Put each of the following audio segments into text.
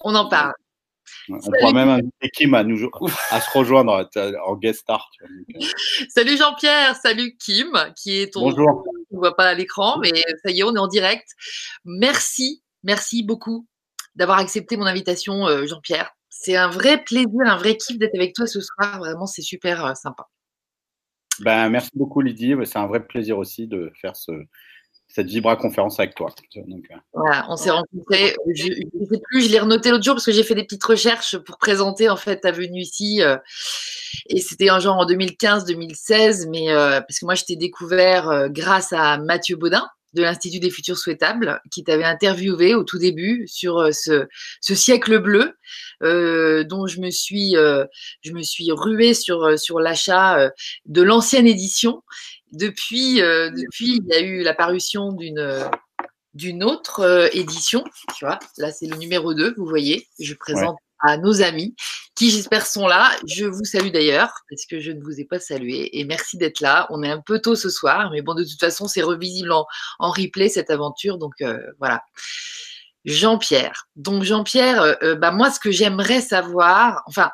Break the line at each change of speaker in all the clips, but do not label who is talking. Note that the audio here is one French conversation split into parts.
On en parle.
On pourra même inviter Kim à, nous, à se rejoindre en guest star.
Euh. Salut Jean-Pierre, salut Kim, qui est ton.
Bonjour.
On ne voit pas à l'écran, mais ça y est, on est en direct. Merci, merci beaucoup d'avoir accepté mon invitation, euh, Jean-Pierre. C'est un vrai plaisir, un vrai kiff d'être avec toi ce soir. Vraiment, c'est super euh, sympa.
Ben, merci beaucoup, Lydie. C'est un vrai plaisir aussi de faire ce, cette Vibra conférence avec toi.
Euh. voilà, on s'est rencontrés. Je ne sais plus, je l'ai renoté l'autre jour parce que j'ai fait des petites recherches pour présenter en fait ta venue ici. Euh, et c'était un genre en 2015-2016, mais euh, parce que moi je t'ai découvert grâce à Mathieu Baudin de l'Institut des futurs souhaitables, qui t'avait interviewé au tout début sur ce, ce siècle bleu, dont je me suis, je me suis ruée sur, sur l'achat de l'ancienne édition. Depuis, euh, depuis, il y a eu la parution d'une d'une autre euh, édition. Tu vois, là, c'est le numéro 2, vous voyez. Je présente à nos amis qui, j'espère, sont là. Je vous salue d'ailleurs parce que je ne vous ai pas salué. Et merci d'être là. On est un peu tôt ce soir, mais bon, de toute façon, c'est revisible en, en, replay cette aventure. Donc, euh, voilà. Jean-Pierre. Donc, Jean-Pierre, bah, moi, ce que j'aimerais savoir, enfin,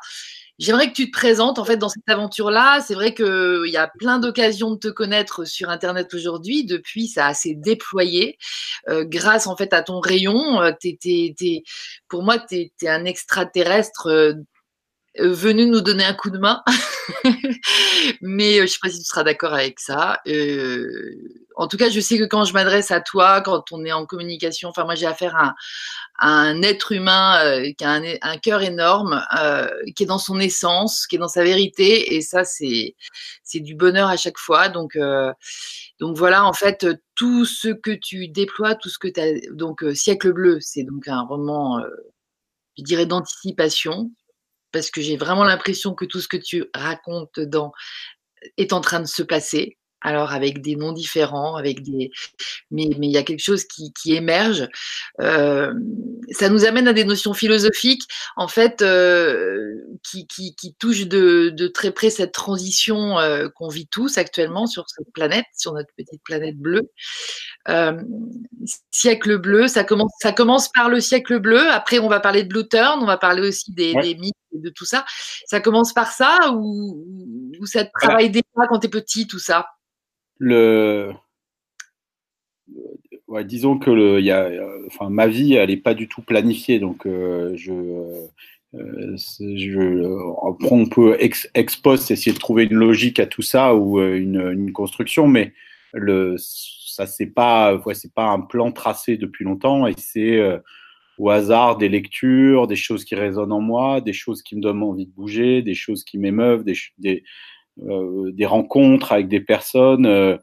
J'aimerais que tu te présentes en fait dans cette aventure-là. C'est vrai qu'il y a plein d'occasions de te connaître sur Internet aujourd'hui. Depuis, ça a assez déployé euh, grâce en fait à ton rayon. Euh, pour moi, tu es, un extraterrestre euh, venu nous donner un coup de main. Mais je ne sais pas si tu seras d'accord avec ça. en tout cas, je sais que quand je m'adresse à toi, quand on est en communication, enfin moi j'ai affaire à, un être humain euh, qui a un, cœur énorme, euh, qui est dans son essence, qui est dans sa vérité, et ça c'est du bonheur à chaque fois. Donc euh, donc voilà, en fait, tout ce que tu déploies, tout ce que tu as donc siècle bleu, c'est donc un roman, je dirais d'anticipation, parce que j'ai vraiment l'impression que tout ce que tu racontes dedans est en train de se passer alors avec des noms différents, avec des, mais mais il y a quelque chose qui, qui émerge. Euh, ça nous amène à des notions philosophiques, en fait, euh, qui, qui, qui, touchent de, de, très près cette transition euh, qu'on vit tous actuellement sur cette planète, sur notre petite planète bleue. Euh, siècle bleu, ça commence, ça commence par le siècle bleu. Après, on va parler de Blue Turn, on va parler aussi des, des mythes de tout ça. Ça commence par ça ou, ou ça travaille déjà quand tu es petit, tout ça?
Le, ouais, disons que le, y a, enfin, ma vie, elle n'est pas du tout planifiée, donc euh, je, euh, je, on peut ex, ex essayer de trouver une logique à tout ça ou euh, une, une construction, mais le, ça c'est pas, ouais, c'est pas un plan tracé depuis longtemps et c'est au hasard des lectures, des choses qui résonnent en moi, des choses qui me donnent envie de bouger, des choses qui m'émeuvent, des, euh, des rencontres avec des personnes, euh,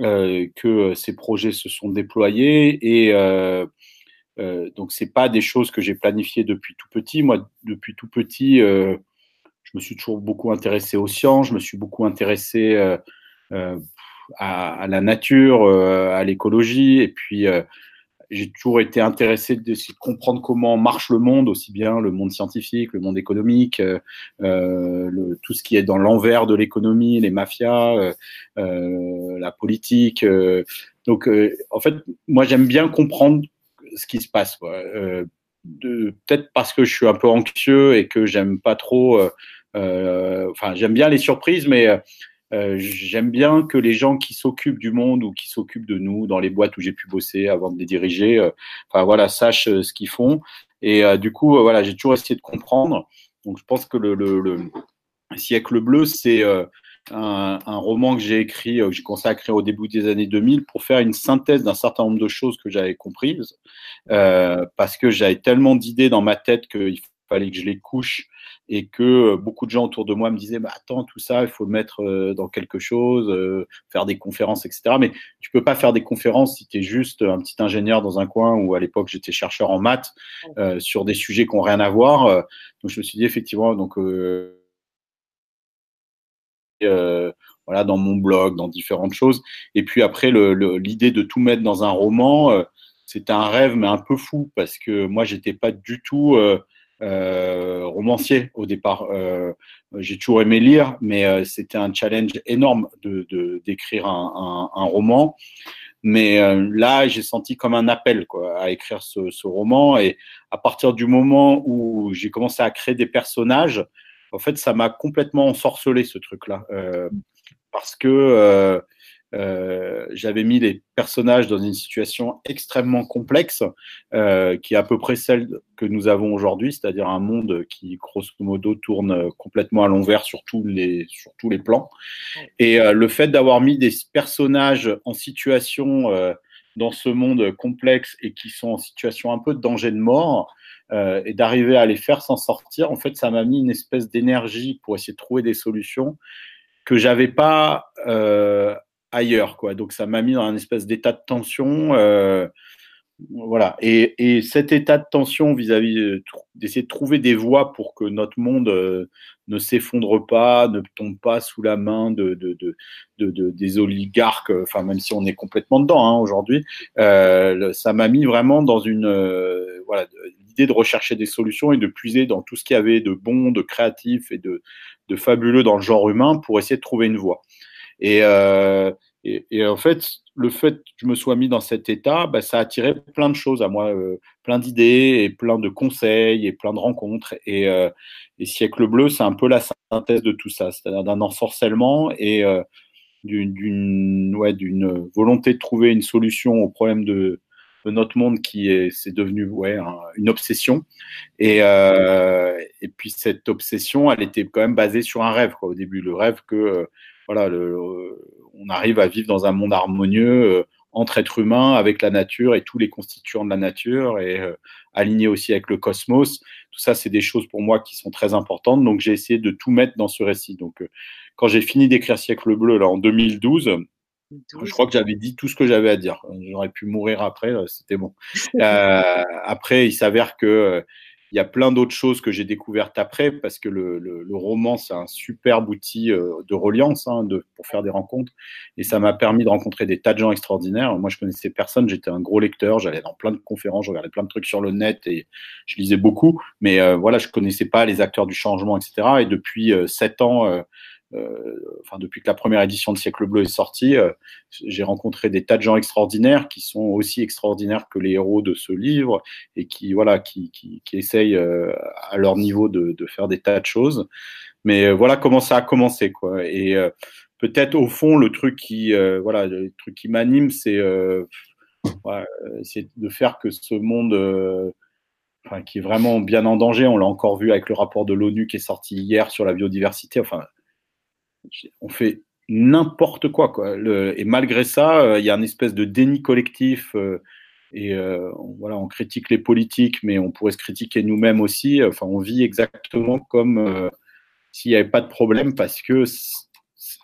euh, que ces projets se sont déployés et euh, donc c'est pas des choses que j'ai planifiées depuis tout petit. Moi, depuis tout petit, euh, je me suis toujours beaucoup intéressé aux sciences, je me suis beaucoup intéressé euh, à, à, la nature, à l'écologie, et puis j'ai toujours été intéressé de, comprendre comment marche le monde, aussi bien le monde scientifique, le monde économique, euh, euh tout ce qui est dans l'envers de l'économie, les mafias, euh, euh la politique. Euh, donc, en fait, moi, j'aime bien comprendre ce qui se passe. Peut-être parce que je suis un peu anxieux et que j'aime pas trop. Enfin, j'aime bien les surprises, mais euh, j'aime bien que les gens qui s'occupent du monde ou qui s'occupent de nous dans les boîtes où j'ai pu bosser avant de les diriger, euh, enfin voilà, sachent euh, ce qu'ils font. Et du coup, voilà, j'ai toujours essayé de comprendre. Donc, je pense que le, le, le siècle bleu, c'est un, un, roman que j'ai écrit, que j'ai écrire au début des années 2000 pour faire une synthèse d'un certain nombre de choses que j'avais comprises, parce que j'avais tellement d'idées dans ma tête qu'il fallait que je les couche et que euh, beaucoup de gens autour de moi me disaient bah, attends tout ça il faut le mettre euh, dans quelque chose euh, faire des conférences etc mais tu peux pas faire des conférences si tu es juste un petit ingénieur dans un coin ou à l'époque j'étais chercheur en maths sur des sujets qui n'ont rien à voir donc je me suis dit effectivement donc voilà dans mon blog dans différentes choses. Et puis après l'idée de tout mettre dans un roman c'était un rêve mais un peu fou parce que moi j'étais pas du tout romancier au départ. Euh, j'ai toujours aimé lire, mais euh, c'était un challenge énorme de d'écrire un, un, roman. Mais euh, là, j'ai senti comme un appel quoi, à écrire ce, roman. Et à partir du moment où j'ai commencé à créer des personnages, en fait, ça m'a complètement ensorcelé ce truc-là. Euh, parce que euh, j'avais mis les personnages dans une situation extrêmement complexe, euh, qui est à peu près celle que nous avons aujourd'hui, c'est-à-dire un monde qui, grosso modo, tourne complètement à l'envers sur tous les, sur tous les plans. Et euh, le fait d'avoir mis des personnages en situation dans ce monde complexe et qui sont en situation un peu de danger de mort, euh, et d'arriver à les faire s'en sortir, en fait, ça m'a mis une espèce d'énergie pour essayer de trouver des solutions que j'avais pas euh, ailleurs, quoi. Donc ça m'a mis dans un espèce d'état de tension. Euh, voilà. Et, et, cet état de tension vis-à-vis d'essayer de trouver des voies pour que notre monde euh, ne s'effondre pas, ne tombe pas sous la main de, de, de, de des oligarques, enfin même si on est complètement dedans hein, aujourd'hui, euh, ça m'a mis vraiment dans une euh, voilà l'idée de rechercher des solutions et de puiser dans tout ce qu'il y avait de bon, de créatif et de, de fabuleux dans le genre humain pour essayer de trouver une voie. Et, euh, et, en fait, le fait que je me sois mis dans cet état, bah, ça a attiré plein de choses à moi, euh, plein d'idées et plein de conseils et plein de rencontres. Et, euh, et Siècle Bleu, c'est un peu la synthèse de tout ça, c'est-à-dire d'un ensorcellement et euh, d'une ouais, volonté de trouver une solution au problème de, notre monde qui est c'est devenu ouais un, une obsession et et puis cette obsession elle était quand même basée sur un rêve quoi au début le rêve que voilà le, on arrive à vivre dans un monde harmonieux euh, entre êtres humains avec la nature et tous les constituants de la nature et euh, aligné aussi avec le cosmos tout ça c'est des choses pour moi qui sont très importantes donc j'ai essayé de tout mettre dans ce récit donc euh, quand j'ai fini d'écrire siècle bleu là en 2012 je crois que j'avais dit tout ce que j'avais à dire. J'aurais pu mourir après, c'était bon. Euh, après, il s'avère que il y a plein d'autres choses que j'ai découvertes après, parce que le, roman, c'est un superbe outil euh, de reliance hein, pour faire des rencontres. Et ça m'a permis de rencontrer des tas de gens extraordinaires. Moi, je connaissais personne, j'étais un gros lecteur, j'allais dans plein de conférences, je regardais plein de trucs sur le net et je lisais beaucoup. Mais euh, voilà, je connaissais pas les acteurs du changement, etc. Et depuis euh, sept ans, enfin depuis que la première édition de Siècle Bleu est sortie, euh, j'ai rencontré des tas de gens extraordinaires qui sont aussi extraordinaires que les héros de ce livre et qui voilà qui, qui, essayent euh, à leur niveau de, de, faire des tas de choses. Mais voilà comment ça a commencé quoi. Et peut-être au fond le truc qui voilà le truc qui m'anime c'est de faire que ce monde qui est vraiment bien en danger. On l'a encore vu avec le rapport de l'ONU qui est sorti hier sur la biodiversité. Enfin, on fait n'importe quoi, et malgré ça, euh, il y a une espèce de déni collectif. Euh, et euh, voilà, on critique les politiques, mais on pourrait se critiquer nous-mêmes aussi. Enfin, on vit exactement comme s'il n'y avait pas de problème, parce que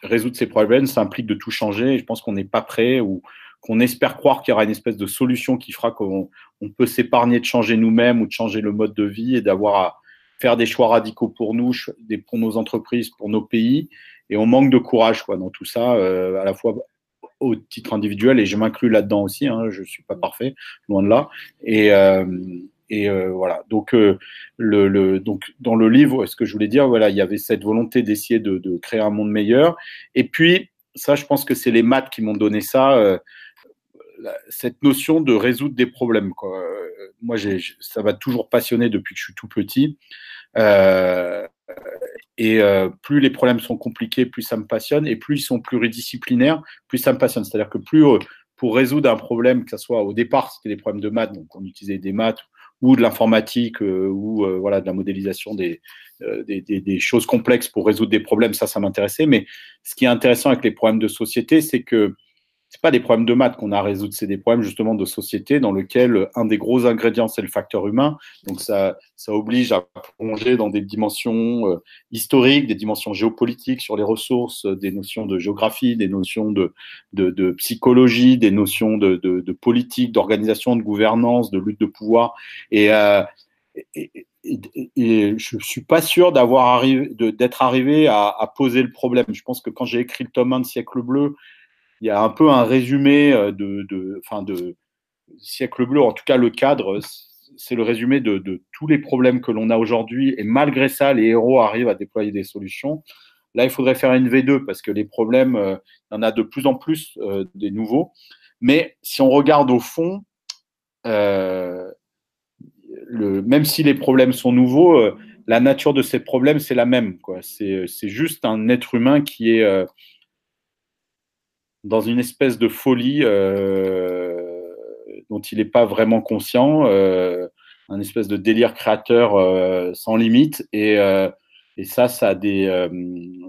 résoudre ces problèmes, ça implique de tout changer. Et je pense qu'on n'est pas prêt ou qu'on espère croire qu'il y aura une espèce de solution qui fera qu'on on peut s'épargner de changer nous-mêmes ou de changer le mode de vie et d'avoir à faire des choix radicaux pour nous, pour nos entreprises, pour nos pays et on manque de courage quoi, dans tout ça, euh, à la fois au titre individuel, et je m'inclus là-dedans aussi, hein, je ne suis pas parfait, loin de là. Et, euh, euh, voilà, donc, dans le livre, ce que je voulais dire, voilà, il y avait cette volonté d'essayer de, créer un monde meilleur. Et puis, ça, je pense que c'est les maths qui m'ont donné ça, cette notion de résoudre des problèmes. Moi, ça m'a toujours passionné depuis que je suis tout petit. Et euh, plus les problèmes sont compliqués, plus ça me passionne, et plus ils sont pluridisciplinaires, plus ça me passionne. C'est-à-dire que plus euh, pour résoudre un problème, que ce soit au départ, c'était des problèmes de maths, donc on utilisait des maths ou de l'informatique euh, ou voilà de la modélisation des, des, des, choses complexes pour résoudre des problèmes, ça, ça m'intéressait. Mais ce qui est intéressant avec les problèmes de société, c'est que c'est pas des problèmes de maths qu'on a à résoudre, c'est des problèmes justement de société dans lequel un des gros ingrédients c'est le facteur humain. Donc ça, ça oblige à plonger dans des dimensions euh, historiques, des dimensions géopolitiques sur les ressources, des notions de géographie, des notions de, psychologie, des notions de, politique, d'organisation, de gouvernance, de lutte de pouvoir. Et, euh, et, je suis pas sûr d'avoir d'être arrivé à, à, poser le problème. Je pense que quand j'ai écrit le tome 1 de Siècle Bleu, il y a un peu un résumé euh, de, de, de siècle bleu, en tout cas le cadre, c'est le résumé de, tous les problèmes que l'on a aujourd'hui. Et malgré ça, les héros arrivent à déployer des solutions. Là, il faudrait faire une V2 parce que les problèmes, euh, il y en a de plus en plus euh, des nouveaux. Mais si on regarde au fond, même si les problèmes sont nouveaux, la nature de ces problèmes, c'est la même. C'est, juste un être humain qui est dans une espèce de folie dont il n'est pas vraiment conscient, un espèce de délire créateur sans limite. Et, et, ça, ça a des,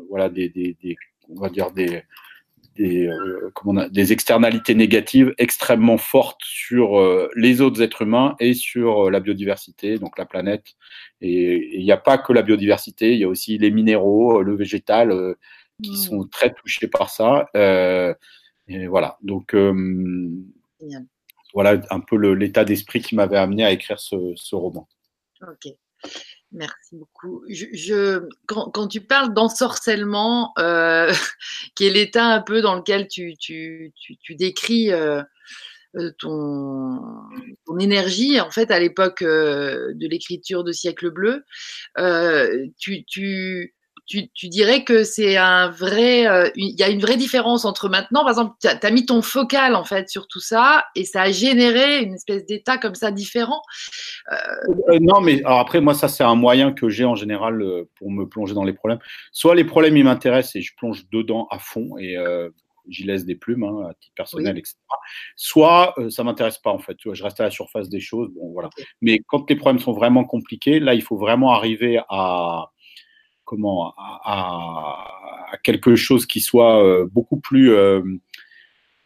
voilà, des, des, des, on va dire des, des, euh, comment des externalités négatives extrêmement fortes sur euh, les autres êtres humains et sur euh, la biodiversité, donc la planète. Et il n'y a pas que la biodiversité, il y a aussi les minéraux, le végétal, qui mmh. sont très touchés par ça. et voilà. Donc voilà un peu l'état d'esprit qui m'avait amené à écrire ce, ce roman.
Ok. Merci beaucoup. Je, quand, tu parles d'ensorcellement, euh, qui est l'état un peu dans lequel tu, tu, tu, décris euh, euh, ton, ton, énergie, en fait, à l'époque de l'écriture de Siècle Bleu, tu, tu, tu, dirais que c'est un vrai. Euh, il y a une vraie différence entre maintenant, par exemple, tu as, mis ton focal en fait sur tout ça et ça a généré une espèce d'état comme ça différent.
Euh, euh, non, mais après, moi, ça, c'est un moyen que j'ai en général pour me plonger dans les problèmes. Soit les problèmes, ils m'intéressent et je plonge dedans à fond et j'y laisse des plumes hein, à titre personnel, etc. Soit ça m'intéresse pas en fait. Je reste à la surface des choses. Bon, voilà. Mais quand les problèmes sont vraiment compliqués, là, il faut vraiment arriver à à, quelque chose qui soit euh, beaucoup plus euh,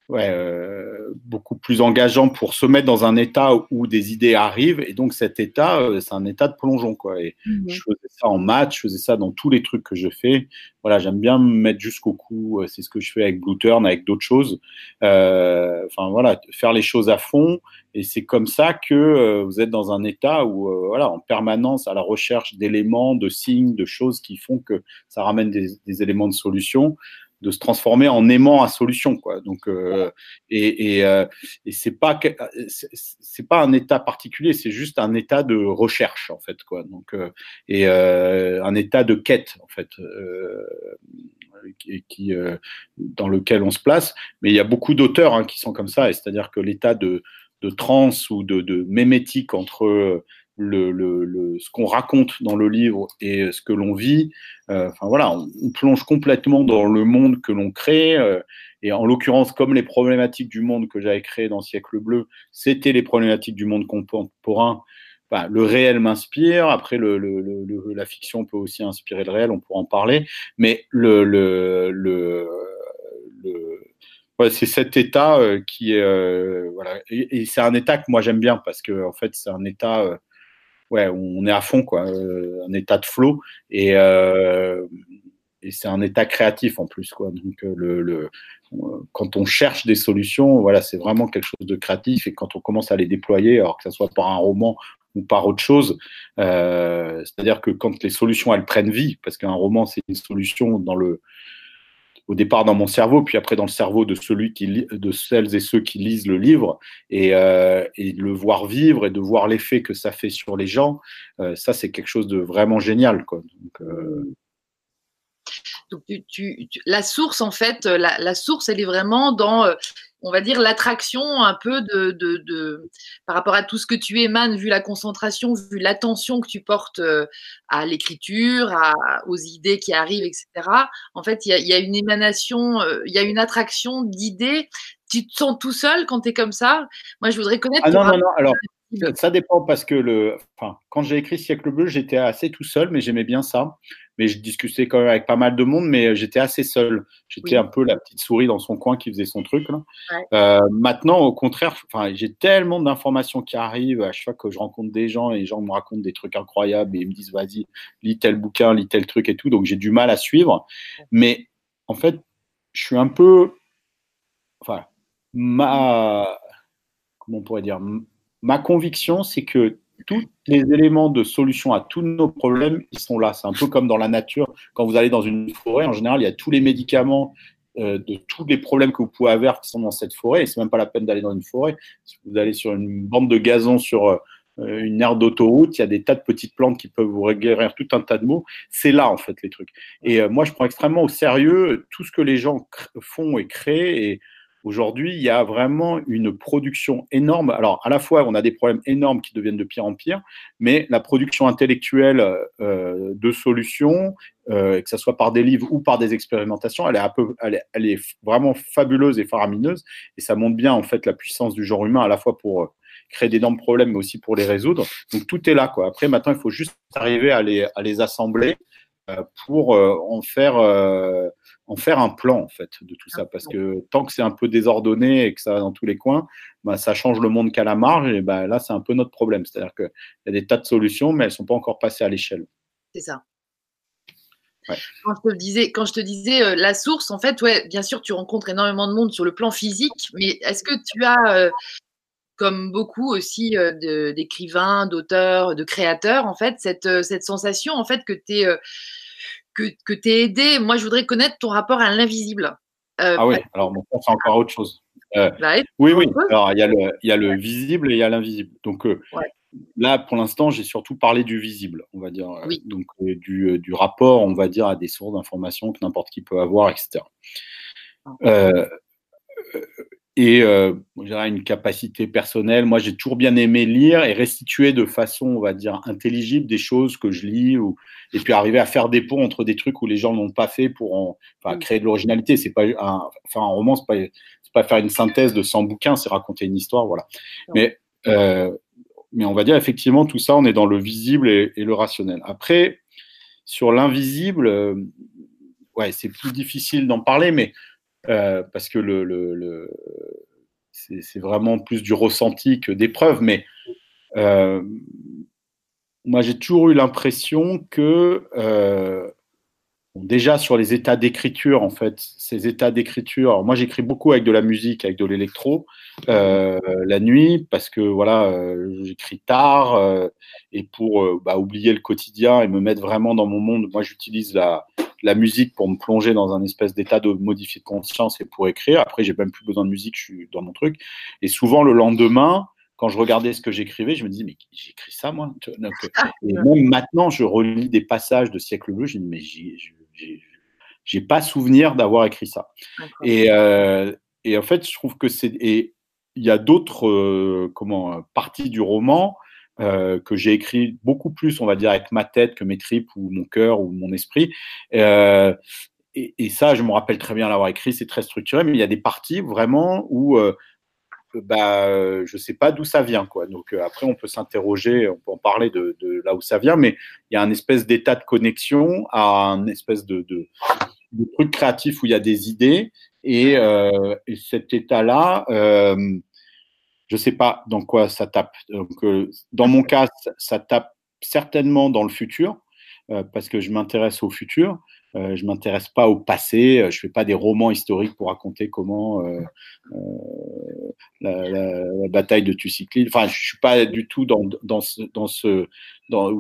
ouais, euh, beaucoup plus engageant pour se mettre dans un état où des idées arrivent. Et donc cet état, euh, c'est un état de plongeon. Quoi. Et mhm. je faisais ça en maths, je faisais ça dans tous les trucs que je fais. Voilà, j'aime bien me mettre jusqu'au cou. C'est ce que je fais avec Blue Turn, avec d'autres choses. Euh, enfin voilà, faire les choses à fond. Et c'est comme ça que vous êtes dans un état où, voilà, en permanence à la recherche d'éléments, de signes, de choses qui font que ça ramène des, des éléments de solution de se transformer en aimant à solution quoi. Donc euh, et et, euh, et c'est pas c'est pas un état particulier c'est juste un état de recherche en fait quoi. Donc euh, et euh, un état de quête en fait euh, qui, qui dans lequel on se place. Mais il y a beaucoup d'auteurs hein, qui sont comme ça et c'est-à-dire que l'état de de transe ou de, de mémétique entre le, le, ce qu'on raconte dans le livre et ce que l'on vit. Euh, enfin voilà, on, plonge complètement dans le monde que l'on crée. Euh, et en l'occurrence, comme les problématiques du monde que j'avais créé dans Siècle Bleu, c'était les problématiques du monde contemporain. Bah, le réel m'inspire. Après, le, la fiction peut aussi inspirer le réel. On pourra en parler. Mais le, le, c'est cet état euh, qui est voilà et, et c'est un état que moi j'aime bien parce que en fait c'est un état ouais, on est à fond, quoi, euh, un état de flow et, euh, et c'est un état créatif en plus, quoi. Donc euh, le, quand on cherche des solutions, voilà, c'est vraiment quelque chose de créatif et quand on commence à les déployer, alors que ça soit par un roman ou par autre chose, c'est-à-dire que quand les solutions elles prennent vie, parce qu'un roman c'est une solution dans le au départ dans mon cerveau, puis après dans le cerveau de celui qui de celles et ceux qui lisent le livre, et, euh, et le voir vivre et de voir l'effet que ça fait sur les gens, euh, ça c'est quelque chose de vraiment génial. Quoi. Euh...
Donc tu, tu, la source, en fait, la, la, source, elle est vraiment dans euh, on va dire, l'attraction un peu de, de, par rapport à tout ce que tu émanes, vu la concentration, vu l'attention que tu portes euh, à l'écriture, aux idées qui arrivent, etc. En fait, il y a, une émanation, euh, il y a une attraction d'idées. Tu te sens tout seul quand tu es comme ça? Moi, je voudrais connaître.
Ah non, non, non. Alors, ça dépend parce que le, enfin, quand j'ai écrit Siècle bleu, j'étais assez tout seul, mais j'aimais bien ça mais je discutais quand même avec pas mal de monde, mais euh, j'étais assez seul. J'étais un peu la petite souris dans son coin qui faisait son truc. Là. Euh, maintenant, au contraire, j'ai tellement d'informations qui arrivent à chaque fois que je rencontre des gens et les gens me racontent des trucs incroyables et ils me disent vas-y, lis tel bouquin, lis tel truc et tout. Donc j'ai du mal à suivre. Mais en fait, je suis un peu, enfin, ma, comment on pourrait dire, ma conviction, c'est que tous les éléments de solution à tous nos problèmes, ils sont là. C'est un peu comme dans la nature. Quand vous allez dans une forêt, en général, il y a tous les médicaments euh, de tous les problèmes que vous pouvez avoir qui sont dans cette forêt. Et c'est même pas la peine d'aller dans une forêt. Si vous allez sur une bande de gazon, sur euh, une aire d'autoroute, il y a des tas de petites plantes qui peuvent vous guérir tout un tas de maux. C'est là, en fait, les trucs. Et euh, moi, je prends extrêmement au sérieux tout ce que les gens font et créent. Aujourd'hui, il y a vraiment une production énorme. Alors, à la fois, on a des problèmes énormes qui deviennent de pire en pire, mais la production intellectuelle euh, de solutions, euh, que ce soit par des livres ou par des expérimentations, elle est, vraiment fabuleuse et faramineuse. Et ça montre bien, en fait, la puissance du genre humain, à la fois pour créer d'énormes problèmes, mais aussi pour les résoudre. Donc, tout est là. Après, maintenant, il faut juste arriver à les, assembler euh, pour en faire en faire un plan en fait de tout ça parce que tant que c'est un peu désordonné et que ça va dans tous les coins, bah, ça change le monde qu'à la marge et bah, là c'est un peu notre problème. C'est-à-dire qu'il y a des tas de solutions mais elles ne sont pas encore passées à l'échelle.
C'est ça. Quand je te disais, quand je te disais euh, la source, en fait, ouais, bien sûr, tu rencontres énormément de monde sur le plan physique, mais est-ce que tu as, euh, comme beaucoup aussi euh, d'écrivains, d'auteurs, de créateurs, en fait, cette, cette sensation, en fait, que tu es que, que tu es aidé. Moi, je voudrais connaître ton rapport à l'invisible.
Euh, ah oui, alors bon, c'est encore autre chose. Euh, oui, oui. Alors, il y, a le, il y a le visible et il y a l'invisible. Donc, euh, là, pour l'instant, j'ai surtout parlé du visible, on va dire. Donc, du, du, rapport, on va dire, à des sources d'informations que n'importe qui peut avoir, etc. Ah et euh, une capacité personnelle. Moi, j'ai toujours bien aimé lire et restituer de façon, on va dire, intelligible des choses que je lis, ou, et puis arriver à faire des ponts entre des trucs où les gens n'ont pas fait pour en, enfin, mm. créer de l'originalité. C'est pas un, enfin, un roman, c'est pas, pas faire une synthèse de 100 bouquins, c'est raconter une histoire, voilà. Mais, euh, mais on va dire effectivement tout ça, on est dans le visible et, le rationnel. Après, sur l'invisible, euh, ouais, c'est plus difficile d'en parler, mais euh, parce que le, le, c'est vraiment plus du ressenti que des preuves. Mais euh, moi, j'ai toujours eu l'impression que euh, déjà sur les états d'écriture, en fait, ces états d'écriture. Moi, j'écris beaucoup avec de la musique, avec de l'électro la nuit, parce que voilà, j'écris tard et pour bah, oublier le quotidien et me mettre vraiment dans mon monde. Moi, j'utilise la la musique pour me plonger dans un espèce d'état de modifié de conscience et pour écrire. Après, j'ai même plus besoin de musique, je suis dans mon truc. Et souvent, le lendemain, quand je regardais ce que j'écrivais, je me dis, mais j'écris ça, moi? Et même maintenant, je relis des passages de Siècle Bleu, je me dis, mais j'ai pas souvenir d'avoir écrit ça. Et, euh, et, en fait, je trouve que c'est. Et il y a d'autres euh, comment parties du roman euh, que j'ai écrit beaucoup plus, on va dire, avec ma tête que mes tripes ou mon cœur ou mon esprit. Euh, et, ça, je me rappelle très bien l'avoir écrit, c'est très structuré, mais il y a des parties vraiment où euh, bah, je sais pas d'où ça vient. Quoi. Donc euh, après, on peut s'interroger, on peut en parler de, là où ça vient, mais il y a un espèce d'état de connexion à un espèce de, truc créatif où il y a des idées. Et cet état-là, je sais pas dans quoi ça tape. Donc, euh, dans mon cas, ça, tape certainement dans le futur, euh, parce que je m'intéresse au futur. Euh, je m'intéresse pas au passé. Je fais pas des romans historiques pour raconter comment la, bataille de Thucyclide. Enfin, je suis pas du tout dans, ce, dans ce, dans,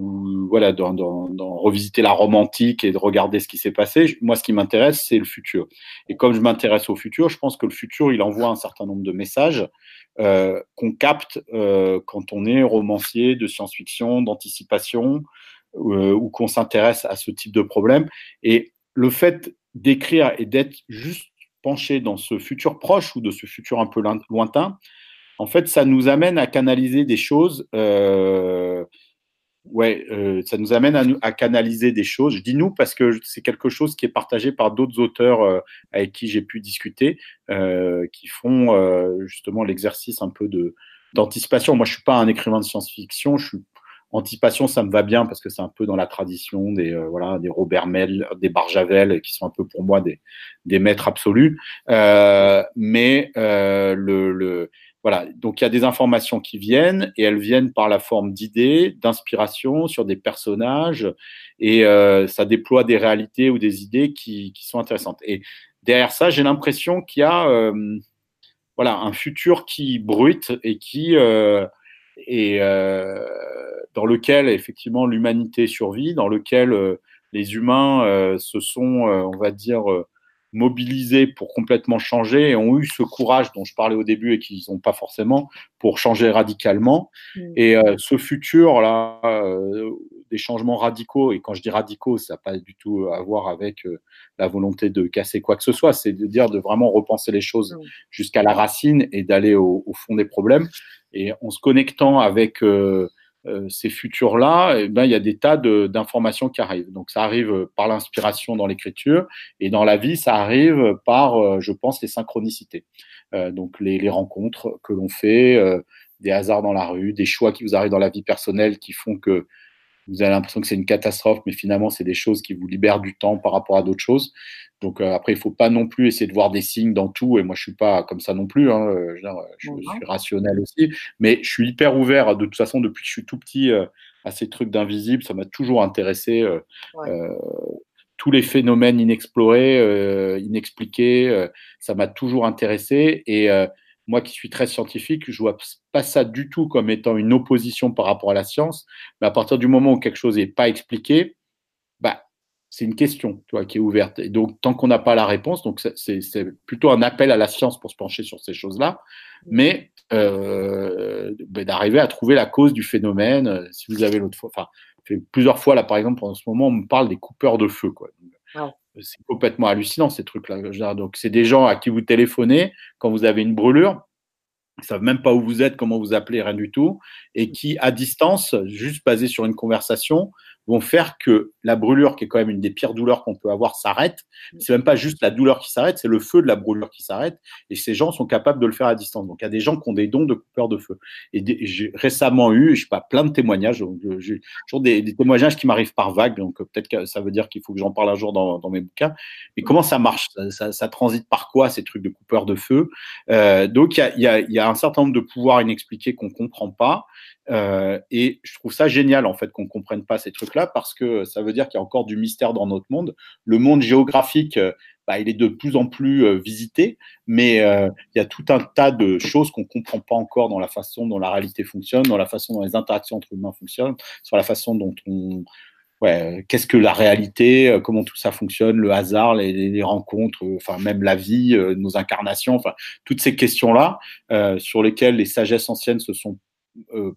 voilà, dans, dans, revisiter la Rome antique et de regarder ce qui s'est passé. Moi, ce qui m'intéresse, c'est le futur. Et comme je m'intéresse au futur, je pense que le futur, il envoie un certain nombre de messages euh, qu'on capte euh, quand on est romancier de science-fiction, d'anticipation, euh, ou qu'on s'intéresse à ce type de problème. Et le fait d'écrire et d'être juste penché dans ce futur proche ou de ce futur un peu lointain, en fait, ça nous amène à canaliser des choses. Ouais, euh, ça nous amène à, à, canaliser des choses. Je dis nous parce que c'est quelque chose qui est partagé par d'autres auteurs euh, avec qui j'ai pu discuter, euh, qui font euh, justement l'exercice un peu de d'anticipation. Moi, je suis pas un écrivain de science-fiction. Je suis Anticipation, ça me va bien parce que c'est un peu dans la tradition des euh, voilà des Robert Mell, des Barjavel qui sont un peu pour moi des, des maîtres absolus. Euh, mais le, le, voilà, donc il y a des informations qui viennent et elles viennent par la forme d'idées, d'inspiration sur des personnages et euh, ça déploie des réalités ou des idées qui, sont intéressantes. Et derrière ça, j'ai l'impression qu'il y a euh, voilà un futur qui bruite et qui euh, euh, dans lequel effectivement l'humanité survit, dans lequel les humains se sont, on va dire, mobilisés pour complètement changer et ont eu ce courage dont je parlais au début et qu'ils n'ont pas forcément pour changer radicalement. Mmh. Et ce futur là, des changements radicaux, et quand je dis radicaux, ça n'a pas du tout à voir avec la volonté de casser quoi que ce soit, c'est de dire de vraiment repenser les choses jusqu'à la racine et d'aller au, fond des problèmes. Et en se connectant avec ces futurs-là, eh ben, il y a des tas d'informations qui arrivent. Donc ça arrive par l'inspiration dans l'écriture, et dans la vie, ça arrive par, je pense, les synchronicités. donc les, les, rencontres que l'on fait, des hasards dans la rue, des choix qui vous arrivent dans la vie personnelle qui font que vous avez l'impression que c'est une catastrophe, mais finalement, c'est des choses qui vous libèrent du temps par rapport à d'autres choses. Donc euh, après, il faut pas non plus essayer de voir des signes dans tout. Et moi, je suis pas comme ça non plus. Hein. Je, je, suis rationnel aussi, mais je suis hyper ouvert. De toute façon, depuis que je suis tout petit, euh, à ces trucs d'invisible, ça m'a toujours intéressé. Euh, euh tous les phénomènes inexplorés, inexpliqués, ça m'a toujours intéressé. Et moi qui suis très scientifique, je vois pas ça du tout comme étant une opposition par rapport à la science, mais à partir du moment où quelque chose n'est pas expliqué, bah, c'est une question qui est ouverte. Et donc, tant qu'on n'a pas la réponse, donc c'est plutôt un appel à la science pour se pencher sur ces choses-là, mais euh, bah, d'arriver à trouver la cause du phénomène. Si vous avez l'autre fois, enfin, plusieurs fois là, par exemple, en ce moment, on me parle des coupeurs de feu. Quoi c'est complètement hallucinant ces trucs-là. Donc, c'est des gens à qui vous téléphonez quand vous avez une brûlure, ils savent même pas où vous êtes, comment vous appelez, rien du tout, et qui, à distance, juste basé sur une conversation, vont faire que la brûlure, qui est quand même une des pires douleurs qu'on peut avoir, s'arrête. C'est même pas juste la douleur qui s'arrête, c'est le feu de la brûlure qui s'arrête. Et ces gens sont capables de le faire à distance. Donc, il y a des gens qui ont des dons de coupeurs de feu. Et j'ai récemment eu, je sais pas, plein de témoignages. J'ai toujours des, témoignages qui m'arrivent par vague. Donc, peut-être que ça veut dire qu'il faut que j'en parle un jour dans, mes bouquins. Mais comment ça marche? Ça, transite par quoi ces trucs de coupeurs de feu? Euh, Donc, il y, a, y a un certain nombre de pouvoirs inexpliqués qu'on comprend pas. Euh, et je trouve ça génial en fait qu'on comprenne pas ces trucs-là parce que ça veut dire qu'il y a encore du mystère dans notre monde. Le monde géographique, euh, bah, il est de plus en plus euh, visité, mais il y a tout un tas de choses qu'on comprend pas encore dans la façon dont la réalité fonctionne, dans la façon dont les interactions entre humains fonctionnent, sur la façon dont on Ouais, qu'est-ce que la réalité, comment tout ça fonctionne, le hasard, les, les rencontres, enfin même la vie, nos incarnations, enfin toutes ces questions-là sur lesquelles les sagesses anciennes se sont euh,